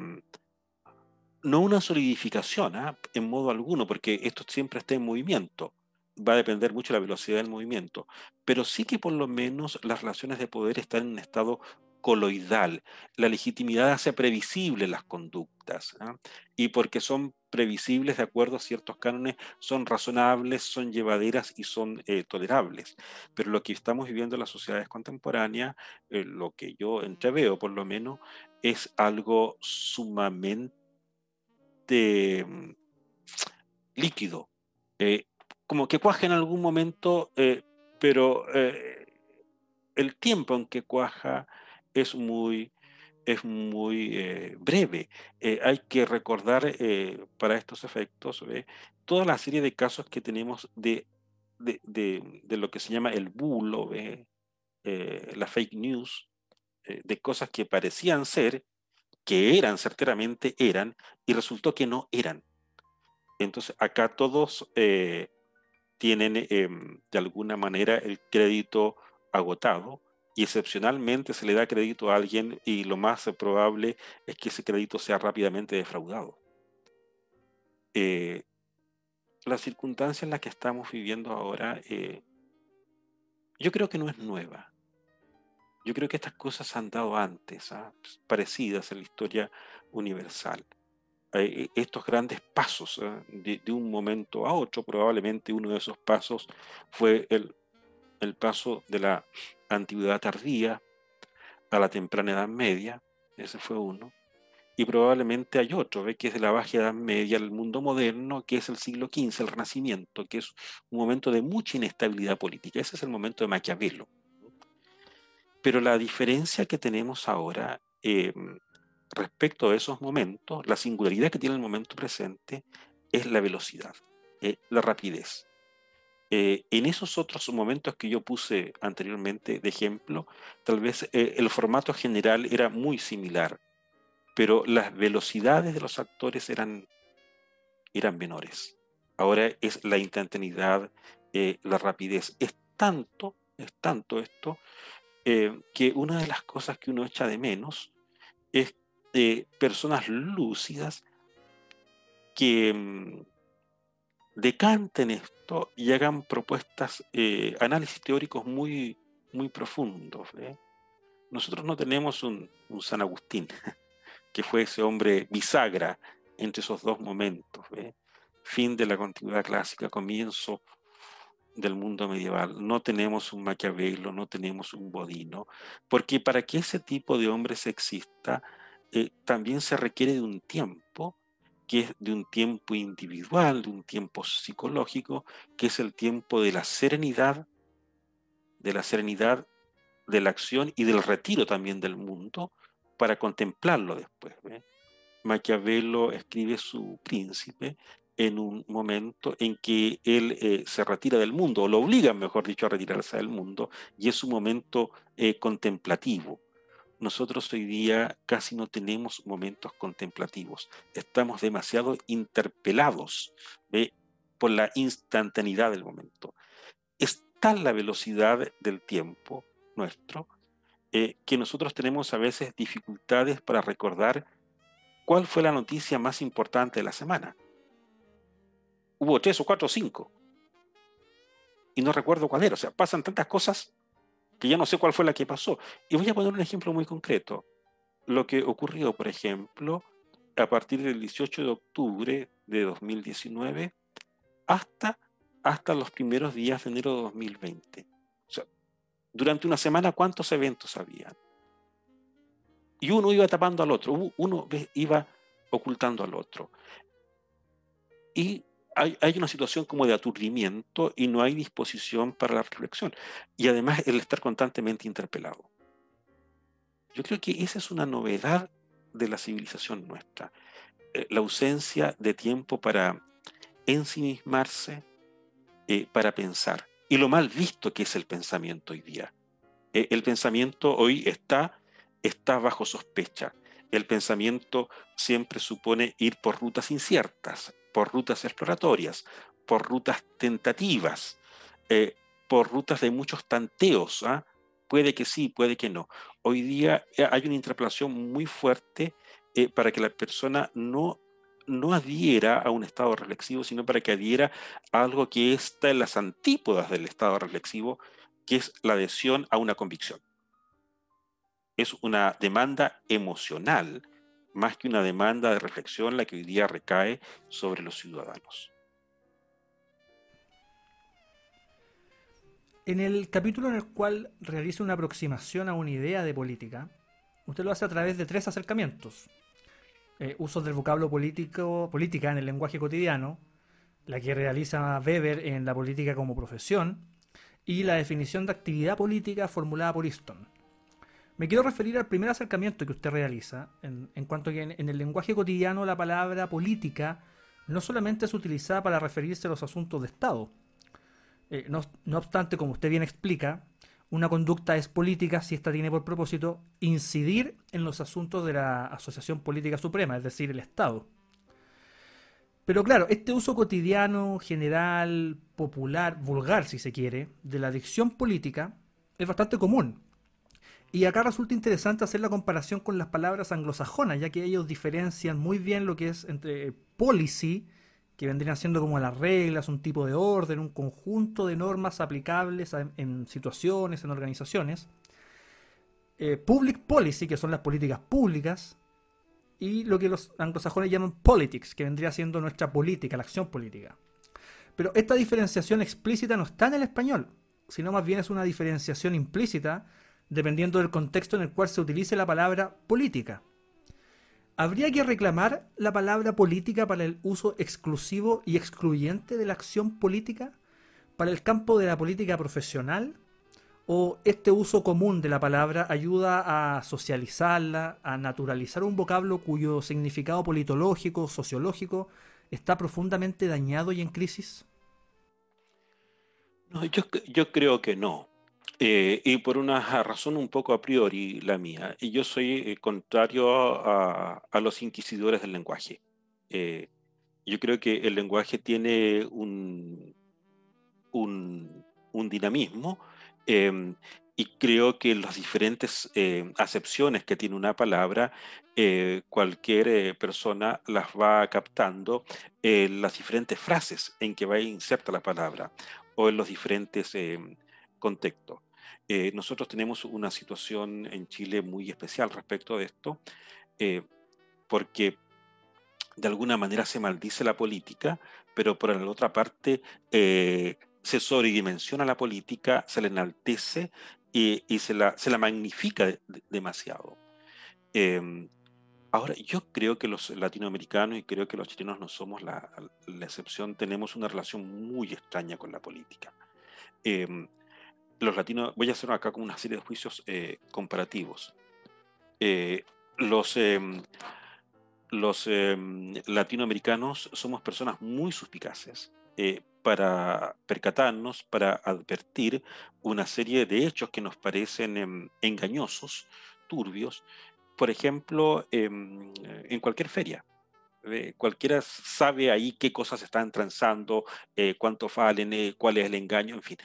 no una solidificación ¿ah? en modo alguno, porque esto siempre está en movimiento, va a depender mucho de la velocidad del movimiento, pero sí que por lo menos las relaciones de poder están en un estado coloidal. La legitimidad hace previsible las conductas ¿ah? y porque son previsibles de acuerdo a ciertos cánones, son razonables, son llevaderas y son eh, tolerables. Pero lo que estamos viviendo en las sociedades contemporáneas, eh, lo que yo entreveo por lo menos, es algo sumamente mm, líquido. Eh, como que cuaja en algún momento, pero el tiempo en que cuaja es muy, es muy eh, breve. Eh, hay que recordar eh, para estos efectos toda la serie de casos que tenemos de, de, lo que se llama el bulo, la fake news, de cosas que parecían ser, que eran, certeramente eran, y resultó que no eran. Entonces, acá todos tienen em, de alguna manera el crédito agotado y excepcionalmente se le da crédito a alguien y lo más probable es que ese crédito sea rápidamente defraudado. Eh, la circunstancia en la que estamos viviendo ahora, eh, yo creo que no es nueva. Yo creo que estas cosas han dado antes, ¿ah? parecidas en la historia universal. Eh, estos grandes pasos ¿ah? de, un momento a otro, probablemente uno de esos pasos fue el, el paso de la antigüedad tardía a la temprana Edad Media, ese fue uno, y probablemente hay otro, ¿ve? que es de la Baja Edad Media al mundo moderno, que es el siglo XV, el Renacimiento, que es un momento de mucha inestabilidad política. Ese es el momento de Maquiavelo. Pero la diferencia que tenemos ahora em, respecto a esos momentos, la singularidad que tiene el momento presente, es la velocidad, eh, la rapidez. Eh, en esos otros momentos que yo puse anteriormente de ejemplo, tal vez eh, el formato general era muy similar, pero las velocidades de los actores eran, eran menores. Ahora es la instantaneidad, eh, la rapidez. Es tanto, es tanto esto, que una de las cosas que uno echa de menos es personas lúcidas que mm, decanten esto y hagan propuestas, eh, análisis teóricos muy, muy profundos. Nosotros no tenemos un, San Agustín, (laughs) que fue ese hombre bisagra entre esos dos momentos, fin de la continuidad clásica, comienzo del mundo medieval. No tenemos un Maquiavelo, no tenemos un Bodino, porque para que ese tipo de hombres exista, eh, también se requiere de un tiempo que es de un tiempo individual, de un tiempo psicológico, que es el tiempo de la serenidad, de la serenidad de la acción y del retiro también del mundo para contemplarlo después. Maquiavelo escribe su príncipe en un momento en que él eh, se retira del mundo, o lo obligan, mejor dicho, a retirarse del mundo, y es un momento eh, contemplativo. Nosotros hoy día casi no tenemos momentos contemplativos, estamos demasiado interpelados por la instantaneidad del momento. Es tal la velocidad del tiempo nuestro eh, que nosotros tenemos a veces dificultades para recordar cuál fue la noticia más importante de la semana hubo tres o cuatro o cinco. Y no recuerdo cuál era. O sea, pasan tantas cosas que ya no sé cuál fue la que pasó. Y voy a poner un ejemplo muy concreto. Lo que ocurrió, por ejemplo, a partir del 18 de octubre de 2019 hasta, hasta los primeros días de enero de 2020. O sea, durante una semana, ¿cuántos eventos había? Y uno iba tapando al otro, uno iba ocultando al otro. Y hay, una situación como de aturdimiento y no hay disposición para la reflexión. Y además el estar constantemente interpelado. Yo creo que esa es una novedad de la civilización nuestra. Eh, la ausencia de tiempo para ensimismarse, eh, para pensar. Y lo mal visto que es el pensamiento hoy día. Eh, el pensamiento hoy está, está bajo sospecha. El pensamiento siempre supone ir por rutas inciertas, por rutas exploratorias, por rutas tentativas, eh, por rutas de muchos tanteos. ¿ah? Puede que sí, puede que no. Hoy día eh, hay una interpelación muy fuerte eh, para que la persona no, no adhiera a un estado reflexivo, sino para que adhiera a algo que está en las antípodas del estado reflexivo, que es la adhesión a una convicción. Es una demanda emocional más que una demanda de reflexión la que hoy día recae sobre los ciudadanos. En el capítulo en el cual realiza una aproximación a una idea de política, usted lo hace a través de tres acercamientos. Eh, usos del vocablo político, política en el lenguaje cotidiano, la que realiza Weber en la política como profesión, y la definición de actividad política formulada por Easton. Me quiero referir al primer acercamiento que usted realiza, en, cuanto que en, el lenguaje cotidiano la palabra política no solamente es utilizada para referirse a los asuntos de Estado. Eh, no, no obstante, como usted bien explica, una conducta es política si ésta tiene por propósito incidir en los asuntos de la Asociación Política Suprema, es decir, el Estado. Pero claro, este uso cotidiano, general, popular, vulgar si se quiere, de la dicción política es bastante común y acá resulta interesante hacer la comparación con las palabras anglosajonas, ya que ellos diferencian muy bien lo que es entre policy, que vendrían siendo como las reglas, un tipo de orden, un conjunto de normas aplicables en situaciones, en organizaciones. Eh, public policy, que son las políticas públicas, y lo que los anglosajones llaman politics, que vendría siendo nuestra política, la acción política. Pero esta diferenciación explícita no está en el español, sino más bien es una diferenciación implícita dependiendo del contexto en el cual se utilice la palabra política. ¿Habría que reclamar la palabra política para el uso exclusivo y excluyente de la acción política? ¿Para el campo de la política profesional? ¿O este uso común de la palabra ayuda a socializarla, a naturalizar un vocablo cuyo significado politológico, sociológico, está profundamente dañado y en crisis? No, yo, yo creo que no. Eh, y por una razón un poco a priori la mía, y yo soy eh, contrario a, los inquisidores del lenguaje. Eh, yo creo que el lenguaje tiene un, un, dinamismo em, y creo que las diferentes acepciones que tiene una palabra, cualquier persona las va captando en las diferentes frases en que va a insertar la palabra o en los diferentes contextos. Eh, nosotros tenemos una situación en Chile muy especial respecto de esto, eh, porque de alguna manera se maldice la política, pero por la otra parte eh, se sobredimensiona la política, se la enaltece y, se, la, se, la, magnifica demasiado. Em, Ahora, yo creo que los latinoamericanos y creo que los chilenos no somos la, excepción, tenemos una relación muy extraña con la política. Em, los latinos, voy a hacer acá como una serie de juicios eh, comparativos. Eh, los em, los em, latinoamericanos somos personas muy suspicaces eh, para percatarnos, para advertir una serie de hechos que nos parecen engañosos, turbios, por ejemplo, em, en cualquier feria. Eh, cualquiera sabe ahí qué cosas están transando, eh, cuánto valen, eh, cuál es el engaño, en fin.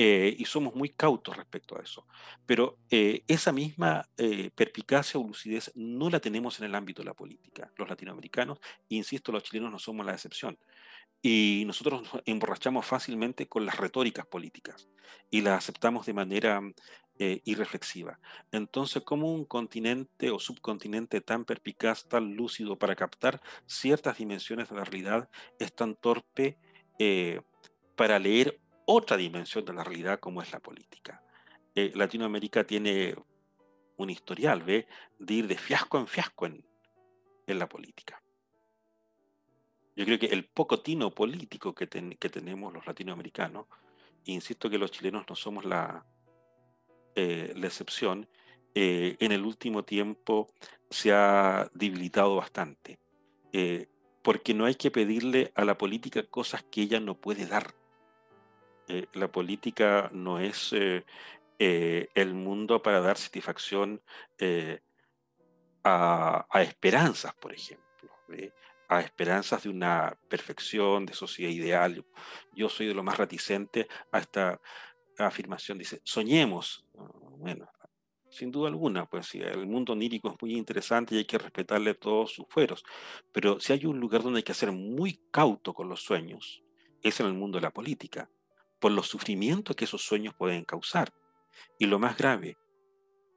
y somos muy cautos respecto a eso. Pero esa misma perpicacia o lucidez no la tenemos en el ámbito de la política. Los latinoamericanos, insisto, los chilenos no somos la excepción. Y nosotros nos emborrachamos fácilmente con las retóricas políticas y las aceptamos de manera eh, irreflexiva. Entonces, ¿cómo un continente o subcontinente tan perpicaz, tan lúcido para captar ciertas dimensiones de la realidad es tan torpe eh, para leer otra dimensión de la realidad como es la política? Eh, Latinoamérica tiene un historial, ¿ve? De ir de fiasco en fiasco en, en la política. Yo creo que el poco tino político que, que tenemos los latinoamericanos, insisto que los chilenos no somos la, eh, la excepción, eh, en el último tiempo se ha debilitado bastante. Eh, porque no hay que pedirle a la política cosas que ella no puede dar. la política no es el mundo para dar satisfacción a, a, esperanzas, por ejemplo a esperanzas de una perfección, de sociedad ideal. Yo soy de lo más reticente a esta afirmación. Dice, soñemos. Ah, bueno, sin duda alguna, pues el mundo onírico es muy interesante y hay que respetarle todos sus fueros. Pero si hay un lugar donde hay que ser muy cauto con los sueños, es en el mundo de la política, por los sufrimientos que esos sueños pueden causar. Y lo más grave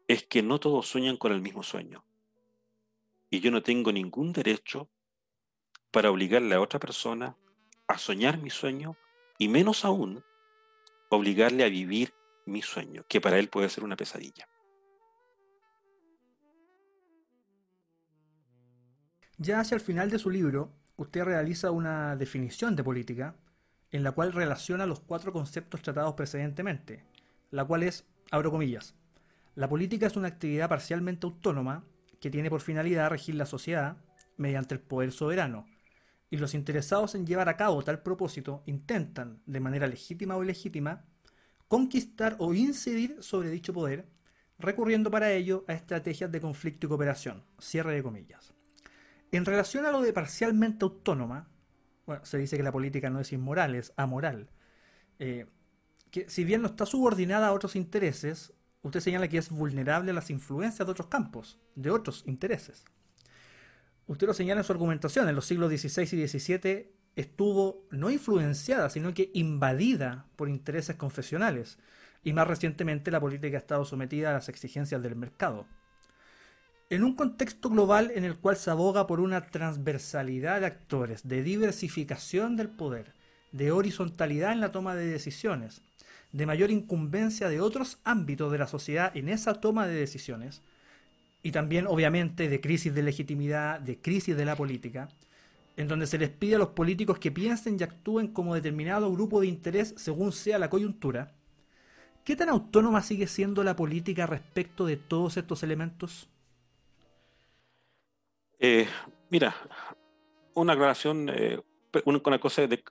es que no todos sueñan con el mismo sueño. Y yo no tengo ningún derecho para obligarle a otra persona a soñar mi sueño y menos aún obligarle a vivir mi sueño, que para él puede ser una pesadilla. Ya hacia el final de su libro, usted realiza una definición de política en la cual relaciona los cuatro conceptos tratados precedentemente, la cual es, abro comillas, la política es una actividad parcialmente autónoma que tiene por finalidad regir la sociedad mediante el poder soberano, y los interesados en llevar a cabo tal propósito intentan, de manera legítima o ilegítima, conquistar o incidir sobre dicho poder, recurriendo para ello a estrategias de conflicto y cooperación. Cierre de comillas. En relación a lo de parcialmente autónoma, bueno, se dice que la política no es inmoral, es amoral. Eh, que si bien no está subordinada a otros intereses, usted señala que es vulnerable a las influencias de otros campos, de otros intereses. Usted lo señala en su argumentación, en los siglos XVI y XVII estuvo no influenciada, sino que invadida por intereses confesionales, y más recientemente la política ha estado sometida a las exigencias del mercado. En un contexto global en el cual se aboga por una transversalidad de actores, de diversificación del poder, de horizontalidad en la toma de decisiones, de mayor incumbencia de otros ámbitos de la sociedad en esa toma de decisiones, y también obviamente de crisis de legitimidad, de crisis de la política, en donde se les pide a los políticos que piensen y actúen como determinado grupo de interés según sea la coyuntura, ¿qué tan autónoma sigue siendo la política respecto de todos estos elementos? Eh, mira, una aclaración, eh, una cosa de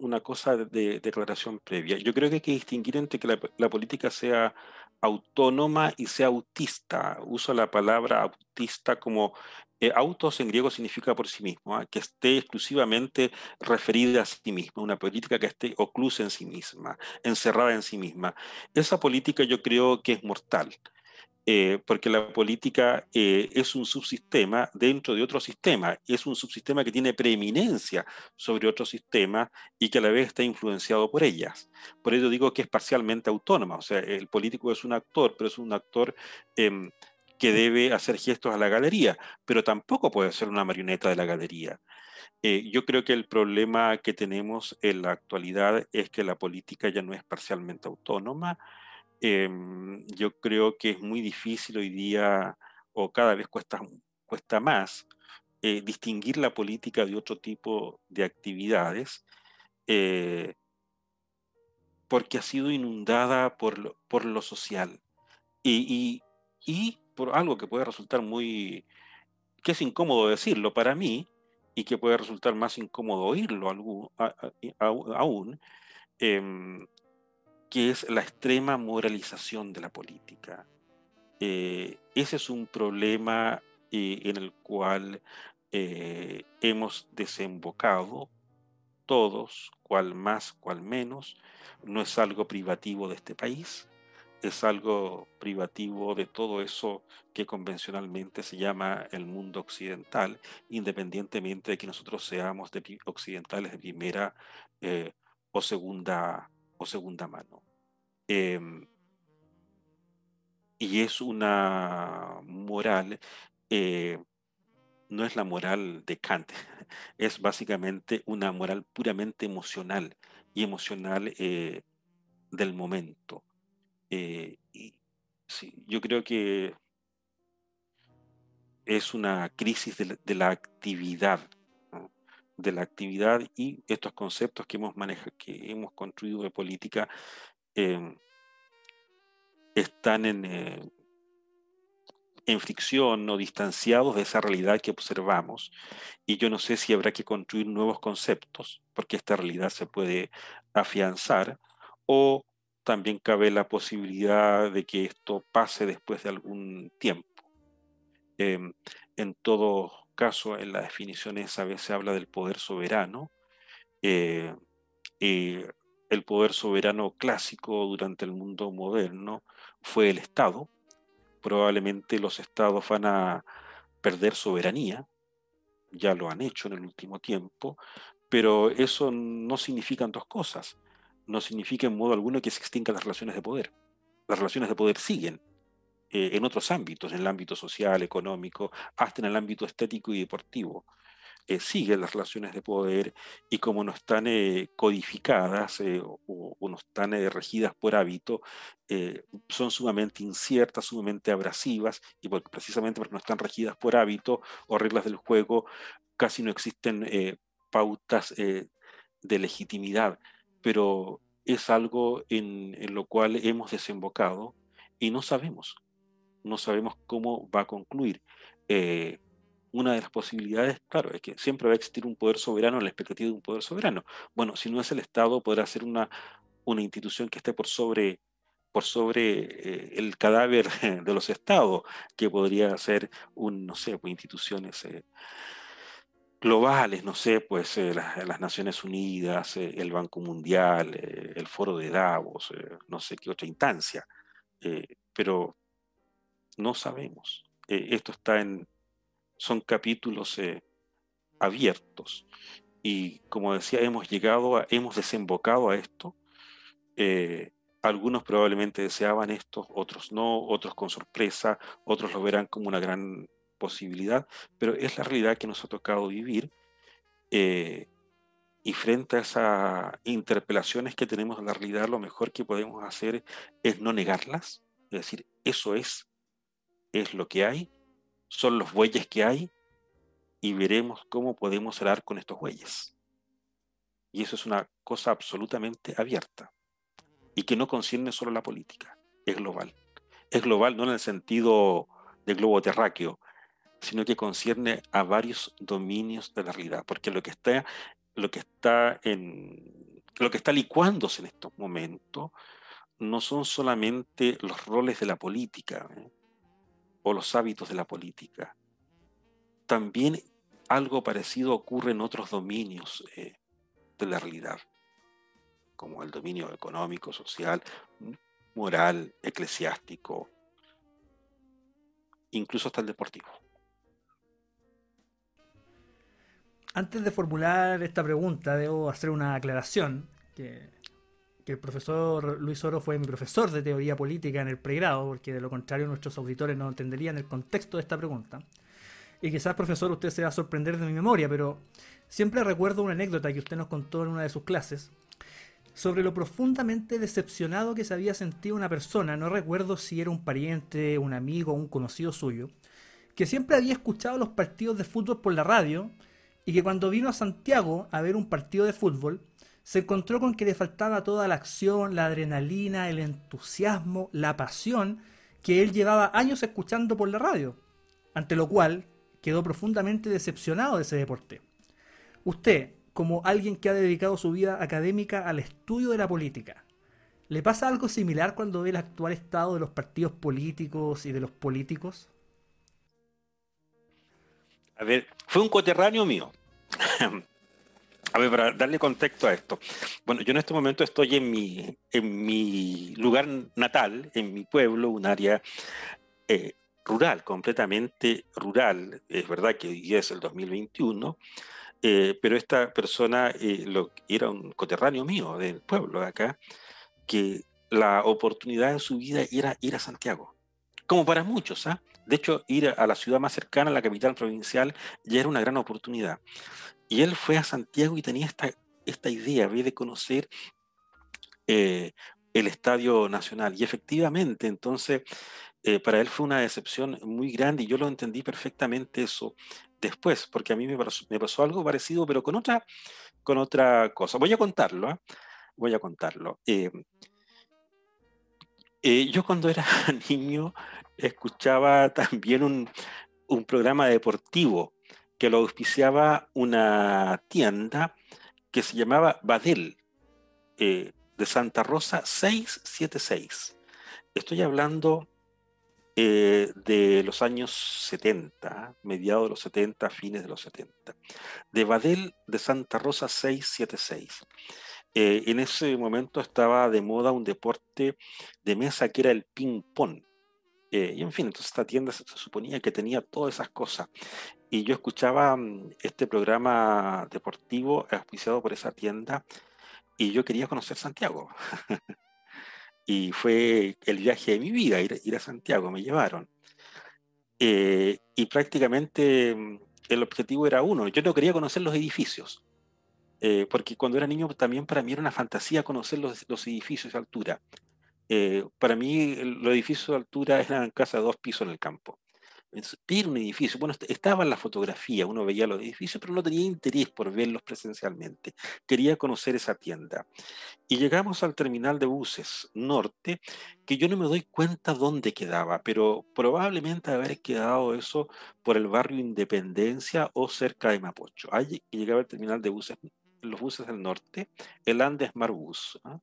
una cosa de declaración previa. Yo creo que hay que distinguir entre que la política sea autónoma y sea autista. Uso la palabra autista como eh, autos en griego significa por sí mismo, ¿ah? que esté exclusivamente referida a sí misma, una política que esté oclusa en sí misma, encerrada en sí misma. Esa política yo creo que es mortal. Eh, porque la política eh, es un subsistema dentro de otro sistema, es un subsistema que tiene preeminencia sobre otro sistema y que a la vez está influenciado por ellas. Por ello digo que es parcialmente autónoma, o sea, el político es un actor, pero es un actor em, que debe hacer gestos a la galería, pero tampoco puede ser una marioneta de la galería. Eh, yo creo que el problema que tenemos en la actualidad es que la política ya no es parcialmente autónoma, Em, yo creo que es muy difícil hoy día, o cada vez cuesta cuesta más eh, distinguir la política de otro tipo de actividades eh, porque ha sido inundada por lo, por lo social. Y, y, por algo que puede resultar muy, que es incómodo decirlo para mí y que puede resultar más incómodo oírlo aún, em, que es la extrema moralización de la política. Eh, ese es un problema eh, en el cual eh, hemos desembocado todos, cual más, cual menos. No es algo privativo de este país, es algo privativo de todo eso que convencionalmente se llama el mundo occidental, independientemente de que nosotros seamos de, occidentales de primera o, segunda, o segunda mano. Em, y es una moral, eh, no es la moral de Kant, (laughs) es básicamente una moral puramente emocional y emocional eh, del momento. Eh, y, yo creo que es una crisis de la, actividad, de la actividad y estos conceptos que hemos manejado, que hemos construido de política em, están en, eh, en fricción o distanciados de esa realidad que observamos. Y yo no sé si habrá que construir nuevos conceptos, porque esta realidad se puede afianzar, o también cabe la posibilidad de que esto pase después de algún tiempo. Em, en todo caso, en las definiciones a veces habla del poder soberano. Eh, el poder soberano clásico durante el mundo moderno fue el Estado. Probablemente los estados van a perder soberanía, ya lo han hecho en el último tiempo, pero eso no significa dos cosas. No significa en modo alguno que se extingan las relaciones de poder. Las relaciones de poder siguen eh, en otros ámbitos, en el ámbito social, económico, hasta en el ámbito estético y deportivo. Eh, siguen las relaciones de poder y como no están eh, codificadas eh, o, no están regidas por hábito, son sumamente inciertas, sumamente abrasivas y porque, precisamente porque no están regidas por hábito o reglas del juego, casi no existen pautas de legitimidad, pero es algo en, en lo cual hemos desembocado y no sabemos, no sabemos cómo va a concluir. Eh, una de las posibilidades, claro, es que siempre va a existir un poder soberano la expectativa de un poder soberano. Bueno, si no es el Estado, podrá ser una, una institución que esté por sobre, por sobre eh, el cadáver (laughs) de los Estados, que podría ser, un, no sé, pues, instituciones eh, globales, no sé, pues las, Naciones Unidas, el Banco Mundial, el Foro de Davos, no sé qué otra instancia, pero no sabemos. esto está en son capítulos eh, abiertos. Y como decía, hemos llegado, a, hemos desembocado a esto. Eh, algunos probablemente deseaban esto, otros no, otros con sorpresa, otros lo verán como una gran posibilidad, pero es la realidad que nos ha tocado vivir. Eh, y frente a esas interpelaciones que tenemos en la realidad, lo mejor que podemos hacer es no negarlas, es decir, eso es, es lo que hay, son los bueyes que hay y veremos cómo podemos hablar con estos bueyes. Y eso es una cosa absolutamente abierta y que no concierne solo a la política, es global. Es global no en el sentido de globo terráqueo, sino que concierne a varios dominios de la realidad, porque lo que está, lo que está en lo que está licuándose en estos momentos no son solamente los roles de la política, ¿eh? Los hábitos de la política. También algo parecido ocurre en otros dominios eh, de la realidad, como el dominio económico, social, moral, eclesiástico, incluso hasta el deportivo. Antes de formular esta pregunta, debo hacer una aclaración que que el profesor Luis Oro fue mi profesor de teoría política en el pregrado, porque de lo contrario nuestros auditores no entenderían el contexto de esta pregunta. Y quizás, profesor, usted se va a sorprender de mi memoria, pero siempre recuerdo una anécdota que usted nos contó en una de sus clases sobre lo profundamente decepcionado que se había sentido una persona, no recuerdo si era un pariente, un amigo un conocido suyo, que siempre había escuchado los partidos de fútbol por la radio y que cuando vino a Santiago a ver un partido de fútbol, se encontró con que le faltaba toda la acción, la adrenalina, el entusiasmo, la pasión que él llevaba años escuchando por la radio, ante lo cual quedó profundamente decepcionado de ese deporte. Usted, como alguien que ha dedicado su vida académica al estudio de la política, ¿le pasa algo similar cuando ve el actual estado de los partidos políticos y de los políticos? A ver, fue un coterráneo mío. (laughs) A ver, para darle contexto a esto. Bueno, yo en este momento estoy en mi, en mi lugar natal, en mi pueblo, un área eh, rural, completamente rural. Es verdad que hoy es el 2021, eh, pero esta persona eh, lo, era un coterráneo mío del pueblo de acá, que la oportunidad en su vida era ir a Santiago. Como para muchos, ¿ah? De hecho, ir a la ciudad más cercana, a la capital provincial, ya era una gran oportunidad. Y él fue a Santiago y tenía esta, esta idea de conocer eh, el Estadio Nacional. Y efectivamente, entonces, eh, para él fue una decepción muy grande y yo lo entendí perfectamente eso después, porque a mí me pasó, algo parecido, pero con otra, con otra cosa. Voy a contarlo, ¿ah? voy a contarlo. Eh, yo cuando era (laughs) niño escuchaba también un, un programa deportivo que lo auspiciaba una tienda que se llamaba Badel, eh, de Santa Rosa 676. Estoy hablando eh, de los años 70, mediados de los 70, fines de los 70. De Badel de Santa Rosa 676. Eh, en ese momento estaba de moda un deporte de mesa que era el ping-pong. y en fin, entonces esta tienda se, suponía que tenía todas esas cosas y yo escuchaba mm, este programa deportivo auspiciado por esa tienda y yo quería conocer Santiago. (laughs) y fue el viaje de mi vida, ir, a Santiago, me llevaron. Eh, y prácticamente mm, el objetivo era uno, yo no quería conocer los edificios, eh, porque cuando era niño también para mí era una fantasía conocer los, edificios de altura. Eh, para mí los edificios de altura (laughs) eran casas de dos pisos en el campo ver un edificio. Bueno, estaba en la fotografía, uno veía los edificios, pero no tenía interés por verlos presencialmente. Quería conocer esa tienda. Y llegamos al terminal de buses norte, que yo no me doy cuenta dónde quedaba, pero probablemente haber quedado eso por el barrio Independencia o cerca de Mapocho. Allí llegaba el terminal de buses, los buses del norte, el Andes Marbus. ¿ah?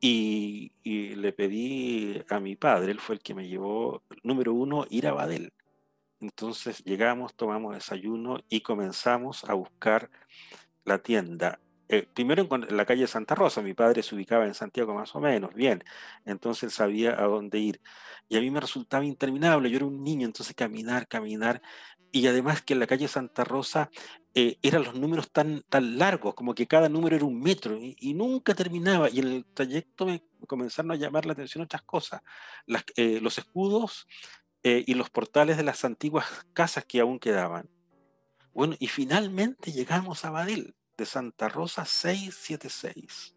Y, le pedí a mi padre, él fue el que me llevó, número uno, ir a Badel. Entonces llegamos, tomamos desayuno y comenzamos a buscar la tienda. Eh, primero en la calle Santa Rosa, mi padre se ubicaba en Santiago más o menos, bien, entonces sabía a dónde ir. Y a mí me resultaba interminable, yo era un niño, entonces caminar, caminar, y además que en la calle Santa Rosa eh, eran los números tan, tan largos, como que cada número era un metro y, nunca terminaba. Y en el trayecto me comenzaron a llamar la atención otras cosas, eh, los escudos eh, y los portales de las antiguas casas que aún quedaban. Bueno, y finalmente llegamos a Badel, de Santa Rosa 676.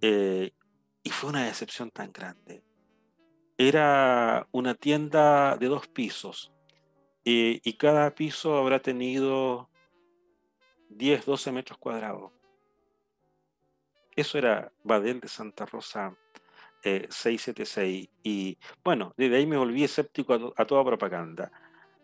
y fue una decepción tan grande. Era una tienda de dos pisos, y cada piso habrá tenido 10, 12 metros cuadrados. Eso era Badel de Santa Rosa 676. Eh, y bueno, desde ahí me volví escéptico a, toda propaganda.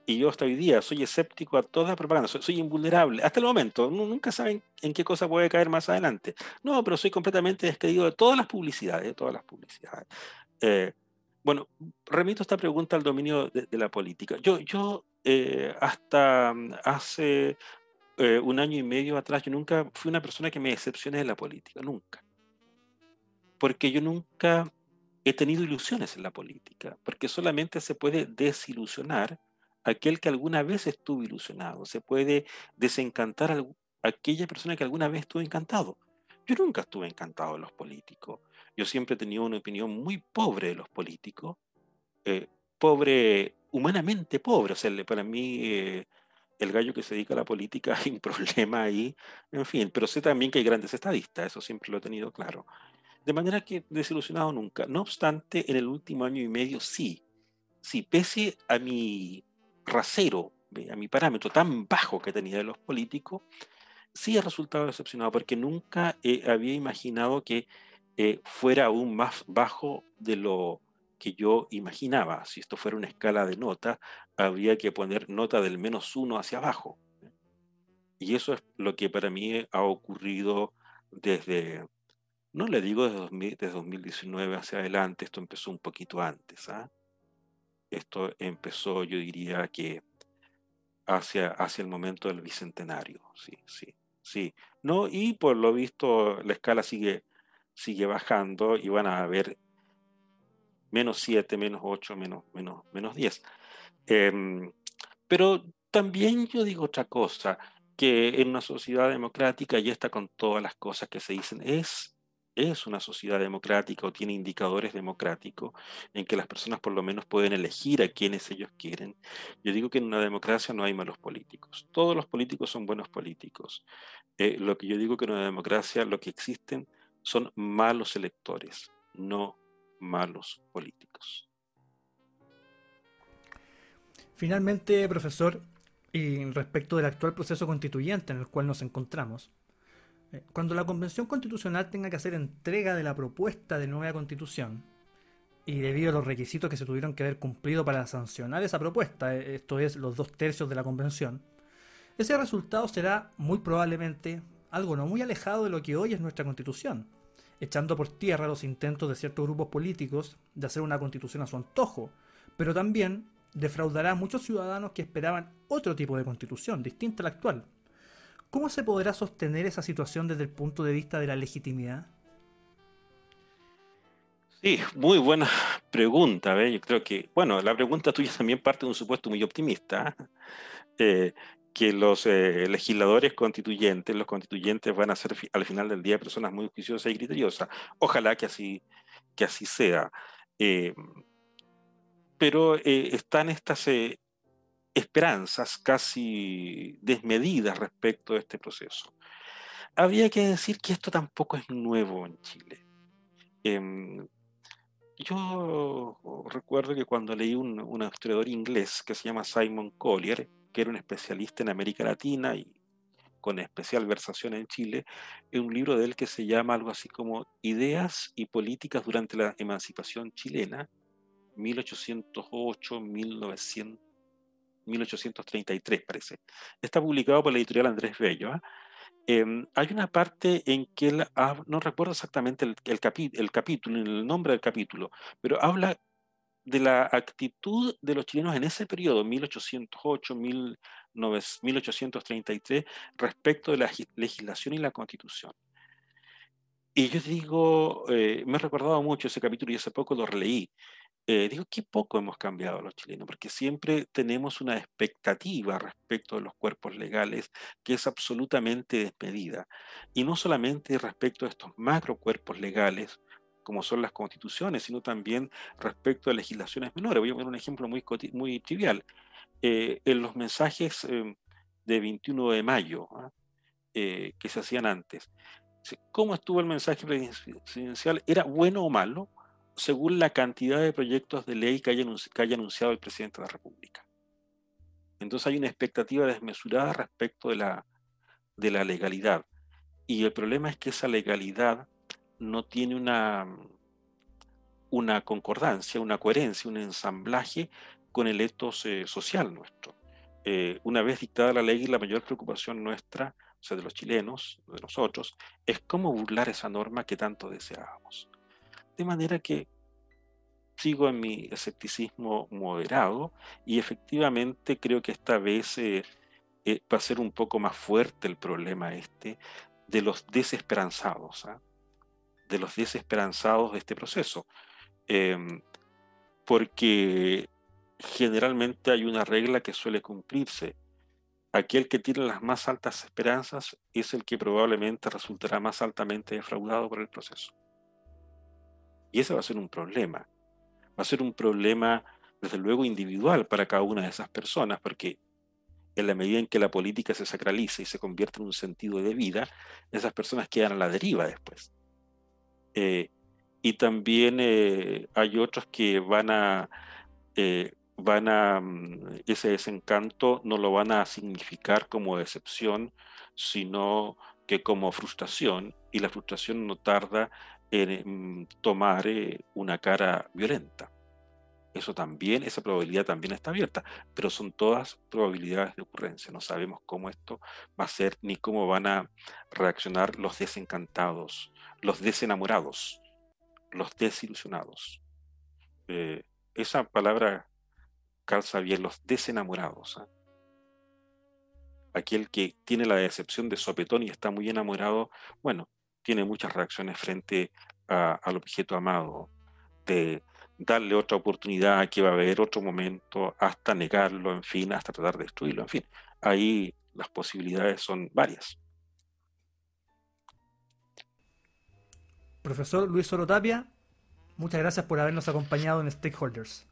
Y yo hasta hoy día soy escéptico a toda propaganda, soy, invulnerable. Hasta el momento, nunca saben en qué cosa puede caer más adelante. No, pero soy completamente descreído de todas las publicidades, de todas las publicidades. Eh, bueno, remito esta pregunta al dominio de, la política. Yo, yo eh, hasta hace eh, un año y medio atrás, yo nunca fui una persona que me decepcione de la política, nunca. Porque yo nunca he tenido ilusiones en la política, porque solamente se puede desilusionar aquel que alguna vez estuvo ilusionado, se puede desencantar a aquella persona que alguna vez estuvo encantado. Yo nunca estuve encantado de los políticos. Yo siempre he tenido una opinión muy pobre de los políticos, eh, pobre, humanamente pobre. O sea, para mí, eh, el gallo que se dedica a la política (laughs) hay un problema ahí, en fin, pero sé también que hay grandes estadistas, eso siempre lo he tenido claro. De manera que desilusionado nunca. No obstante, en el último año y medio sí, sí, pese a mi rasero, a mi parámetro tan bajo que tenía de los políticos, sí he resultado decepcionado porque nunca eh, había imaginado que eh, fuera aún más bajo de lo que yo imaginaba. Si esto fuera una escala de nota, habría que poner nota del menos uno hacia abajo. Y eso es lo que para mí ha ocurrido desde, no le digo desde, 2019 hacia adelante, esto empezó un poquito antes. ¿ah? Esto empezó, yo diría que hacia, hacia el momento del bicentenario, sí, sí, sí. No, y por lo visto la escala sigue, sigue bajando y van a haber menos 7, menos 8, menos, menos, menos 10. Em, pero también yo digo otra cosa, que en una sociedad democrática, y está con todas las cosas que se dicen, es es una sociedad democrática o tiene indicadores democráticos en que las personas por lo menos pueden elegir a quienes ellos quieren. Yo digo que en una democracia no hay malos políticos. Todos los políticos son buenos políticos. Eh, lo que yo digo que en una democracia lo que existen son malos electores, no malos políticos. Finalmente, profesor, y respecto del actual proceso constituyente en el cual nos encontramos, eh, cuando la Convención Constitucional tenga que hacer entrega de la propuesta de nueva constitución, y debido a los requisitos que se tuvieron que haber cumplido para sancionar esa propuesta, eh, esto es los dos tercios de la convención, ese resultado será muy probablemente algo no muy alejado de lo que hoy es nuestra constitución, echando por tierra los intentos de ciertos grupos políticos de hacer una constitución a su antojo, pero también defraudará a muchos ciudadanos que esperaban otro tipo de constitución, distinta a la actual, ¿Cómo se podrá sostener esa situación desde el punto de vista de la legitimidad? Sí, muy buena pregunta. Yo creo que, bueno, la pregunta tuya también parte de un supuesto muy optimista, eh, que los eh, legisladores constituyentes, los constituyentes van a ser al final del día personas muy juiciosas y criteriosas. Ojalá que así, que así sea. Eh, pero están estas esperanzas casi desmedidas respecto de este proceso. Había que decir que esto tampoco es nuevo en Chile. Yo recuerdo que cuando leí un, un, historiador inglés que se llama Simon Collier, que era un especialista en América Latina y con especial versación en Chile, en un libro de él que se llama algo así como Ideas y Políticas durante la Emancipación Chilena, 1808-1900 1833, parece. Está publicado por la editorial Andrés Bello. ¿ah? Em, hay una parte en que él, no recuerdo exactamente el, el, el capítulo, el nombre del capítulo, pero habla de la actitud de los chilenos en ese periodo, 1808, 1833, respecto de la legislación y la constitución. Y yo digo, eh, me he recordado mucho ese capítulo y hace poco lo releí. Eh, digo, qué poco hemos cambiado los chilenos, porque siempre tenemos una expectativa respecto de los cuerpos legales que es absolutamente desmedida. Y no solamente respecto a estos macro cuerpos legales, como son las constituciones, sino también respecto a legislaciones menores. Voy a poner un ejemplo muy, muy trivial. Eh, en los mensajes eh, de 21 de mayo ¿ah? que se hacían antes, ¿cómo estuvo el mensaje presidencial? ¿Era bueno o malo? Según la cantidad de proyectos de ley que haya, anunciado el presidente de la República. Entonces hay una expectativa desmesurada respecto de la, legalidad. Y el problema es que esa legalidad no tiene una, una concordancia, una coherencia, un ensamblaje con el etos eh, social nuestro. Eh, una vez dictada la ley, la mayor preocupación nuestra, o sea, de los chilenos, de nosotros, es cómo burlar esa norma que tanto deseábamos. De manera que sigo en mi escepticismo moderado y efectivamente creo que esta vez eh, eh, va a ser un poco más fuerte el problema este de los desesperanzados, ¿ah? de los desesperanzados de este proceso. Em, porque generalmente hay una regla que suele cumplirse. Aquel que tiene las más altas esperanzas es el que probablemente resultará más altamente defraudado por el proceso. Y ese va a ser un problema. Va a ser un problema, desde luego, individual para cada una de esas personas, porque en la medida en que la política se sacraliza y se convierte en un sentido de vida, esas personas quedan a la deriva después. Eh, y también eh, hay otros que van a, eh, van a, mm, ese desencanto no lo van a significar como decepción, sino que como frustración, y la frustración no tarda tomar eh, una cara violenta. Eso también, esa probabilidad también está abierta, pero son todas probabilidades de ocurrencia. No sabemos cómo esto va a ser ni cómo van a reaccionar los desencantados, los desenamorados, los desilusionados. Eh, esa palabra calza bien, los desenamorados. ¿ah? Aquel que tiene la decepción de sopetón y está muy enamorado, bueno, tiene muchas reacciones frente al objeto amado, de darle otra oportunidad, que va a haber otro momento, hasta negarlo, en fin, hasta tratar de destruirlo, en fin. Ahí las posibilidades son varias. Profesor Luis Orotapia, muchas gracias por habernos acompañado en Stakeholders.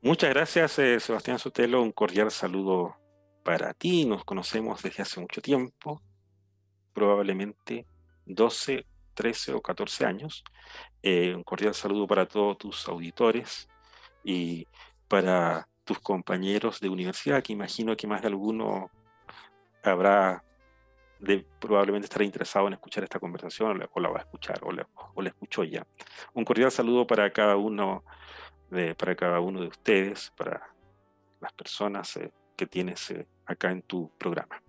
Muchas gracias, eh, Sebastián Sotelo. Un cordial saludo para ti. Nos conocemos desde hace mucho tiempo, probablemente 12, 13 o 14 años. Eh, un cordial saludo para todos tus auditores y para tus compañeros de universidad, que imagino que más de alguno habrá de, probablemente estará interesado en escuchar esta conversación o la, va a escuchar o la, o la escuchó ya. Un cordial saludo para cada uno de, para cada uno de ustedes, para las personas eh, que tienes eh, acá en tu programa.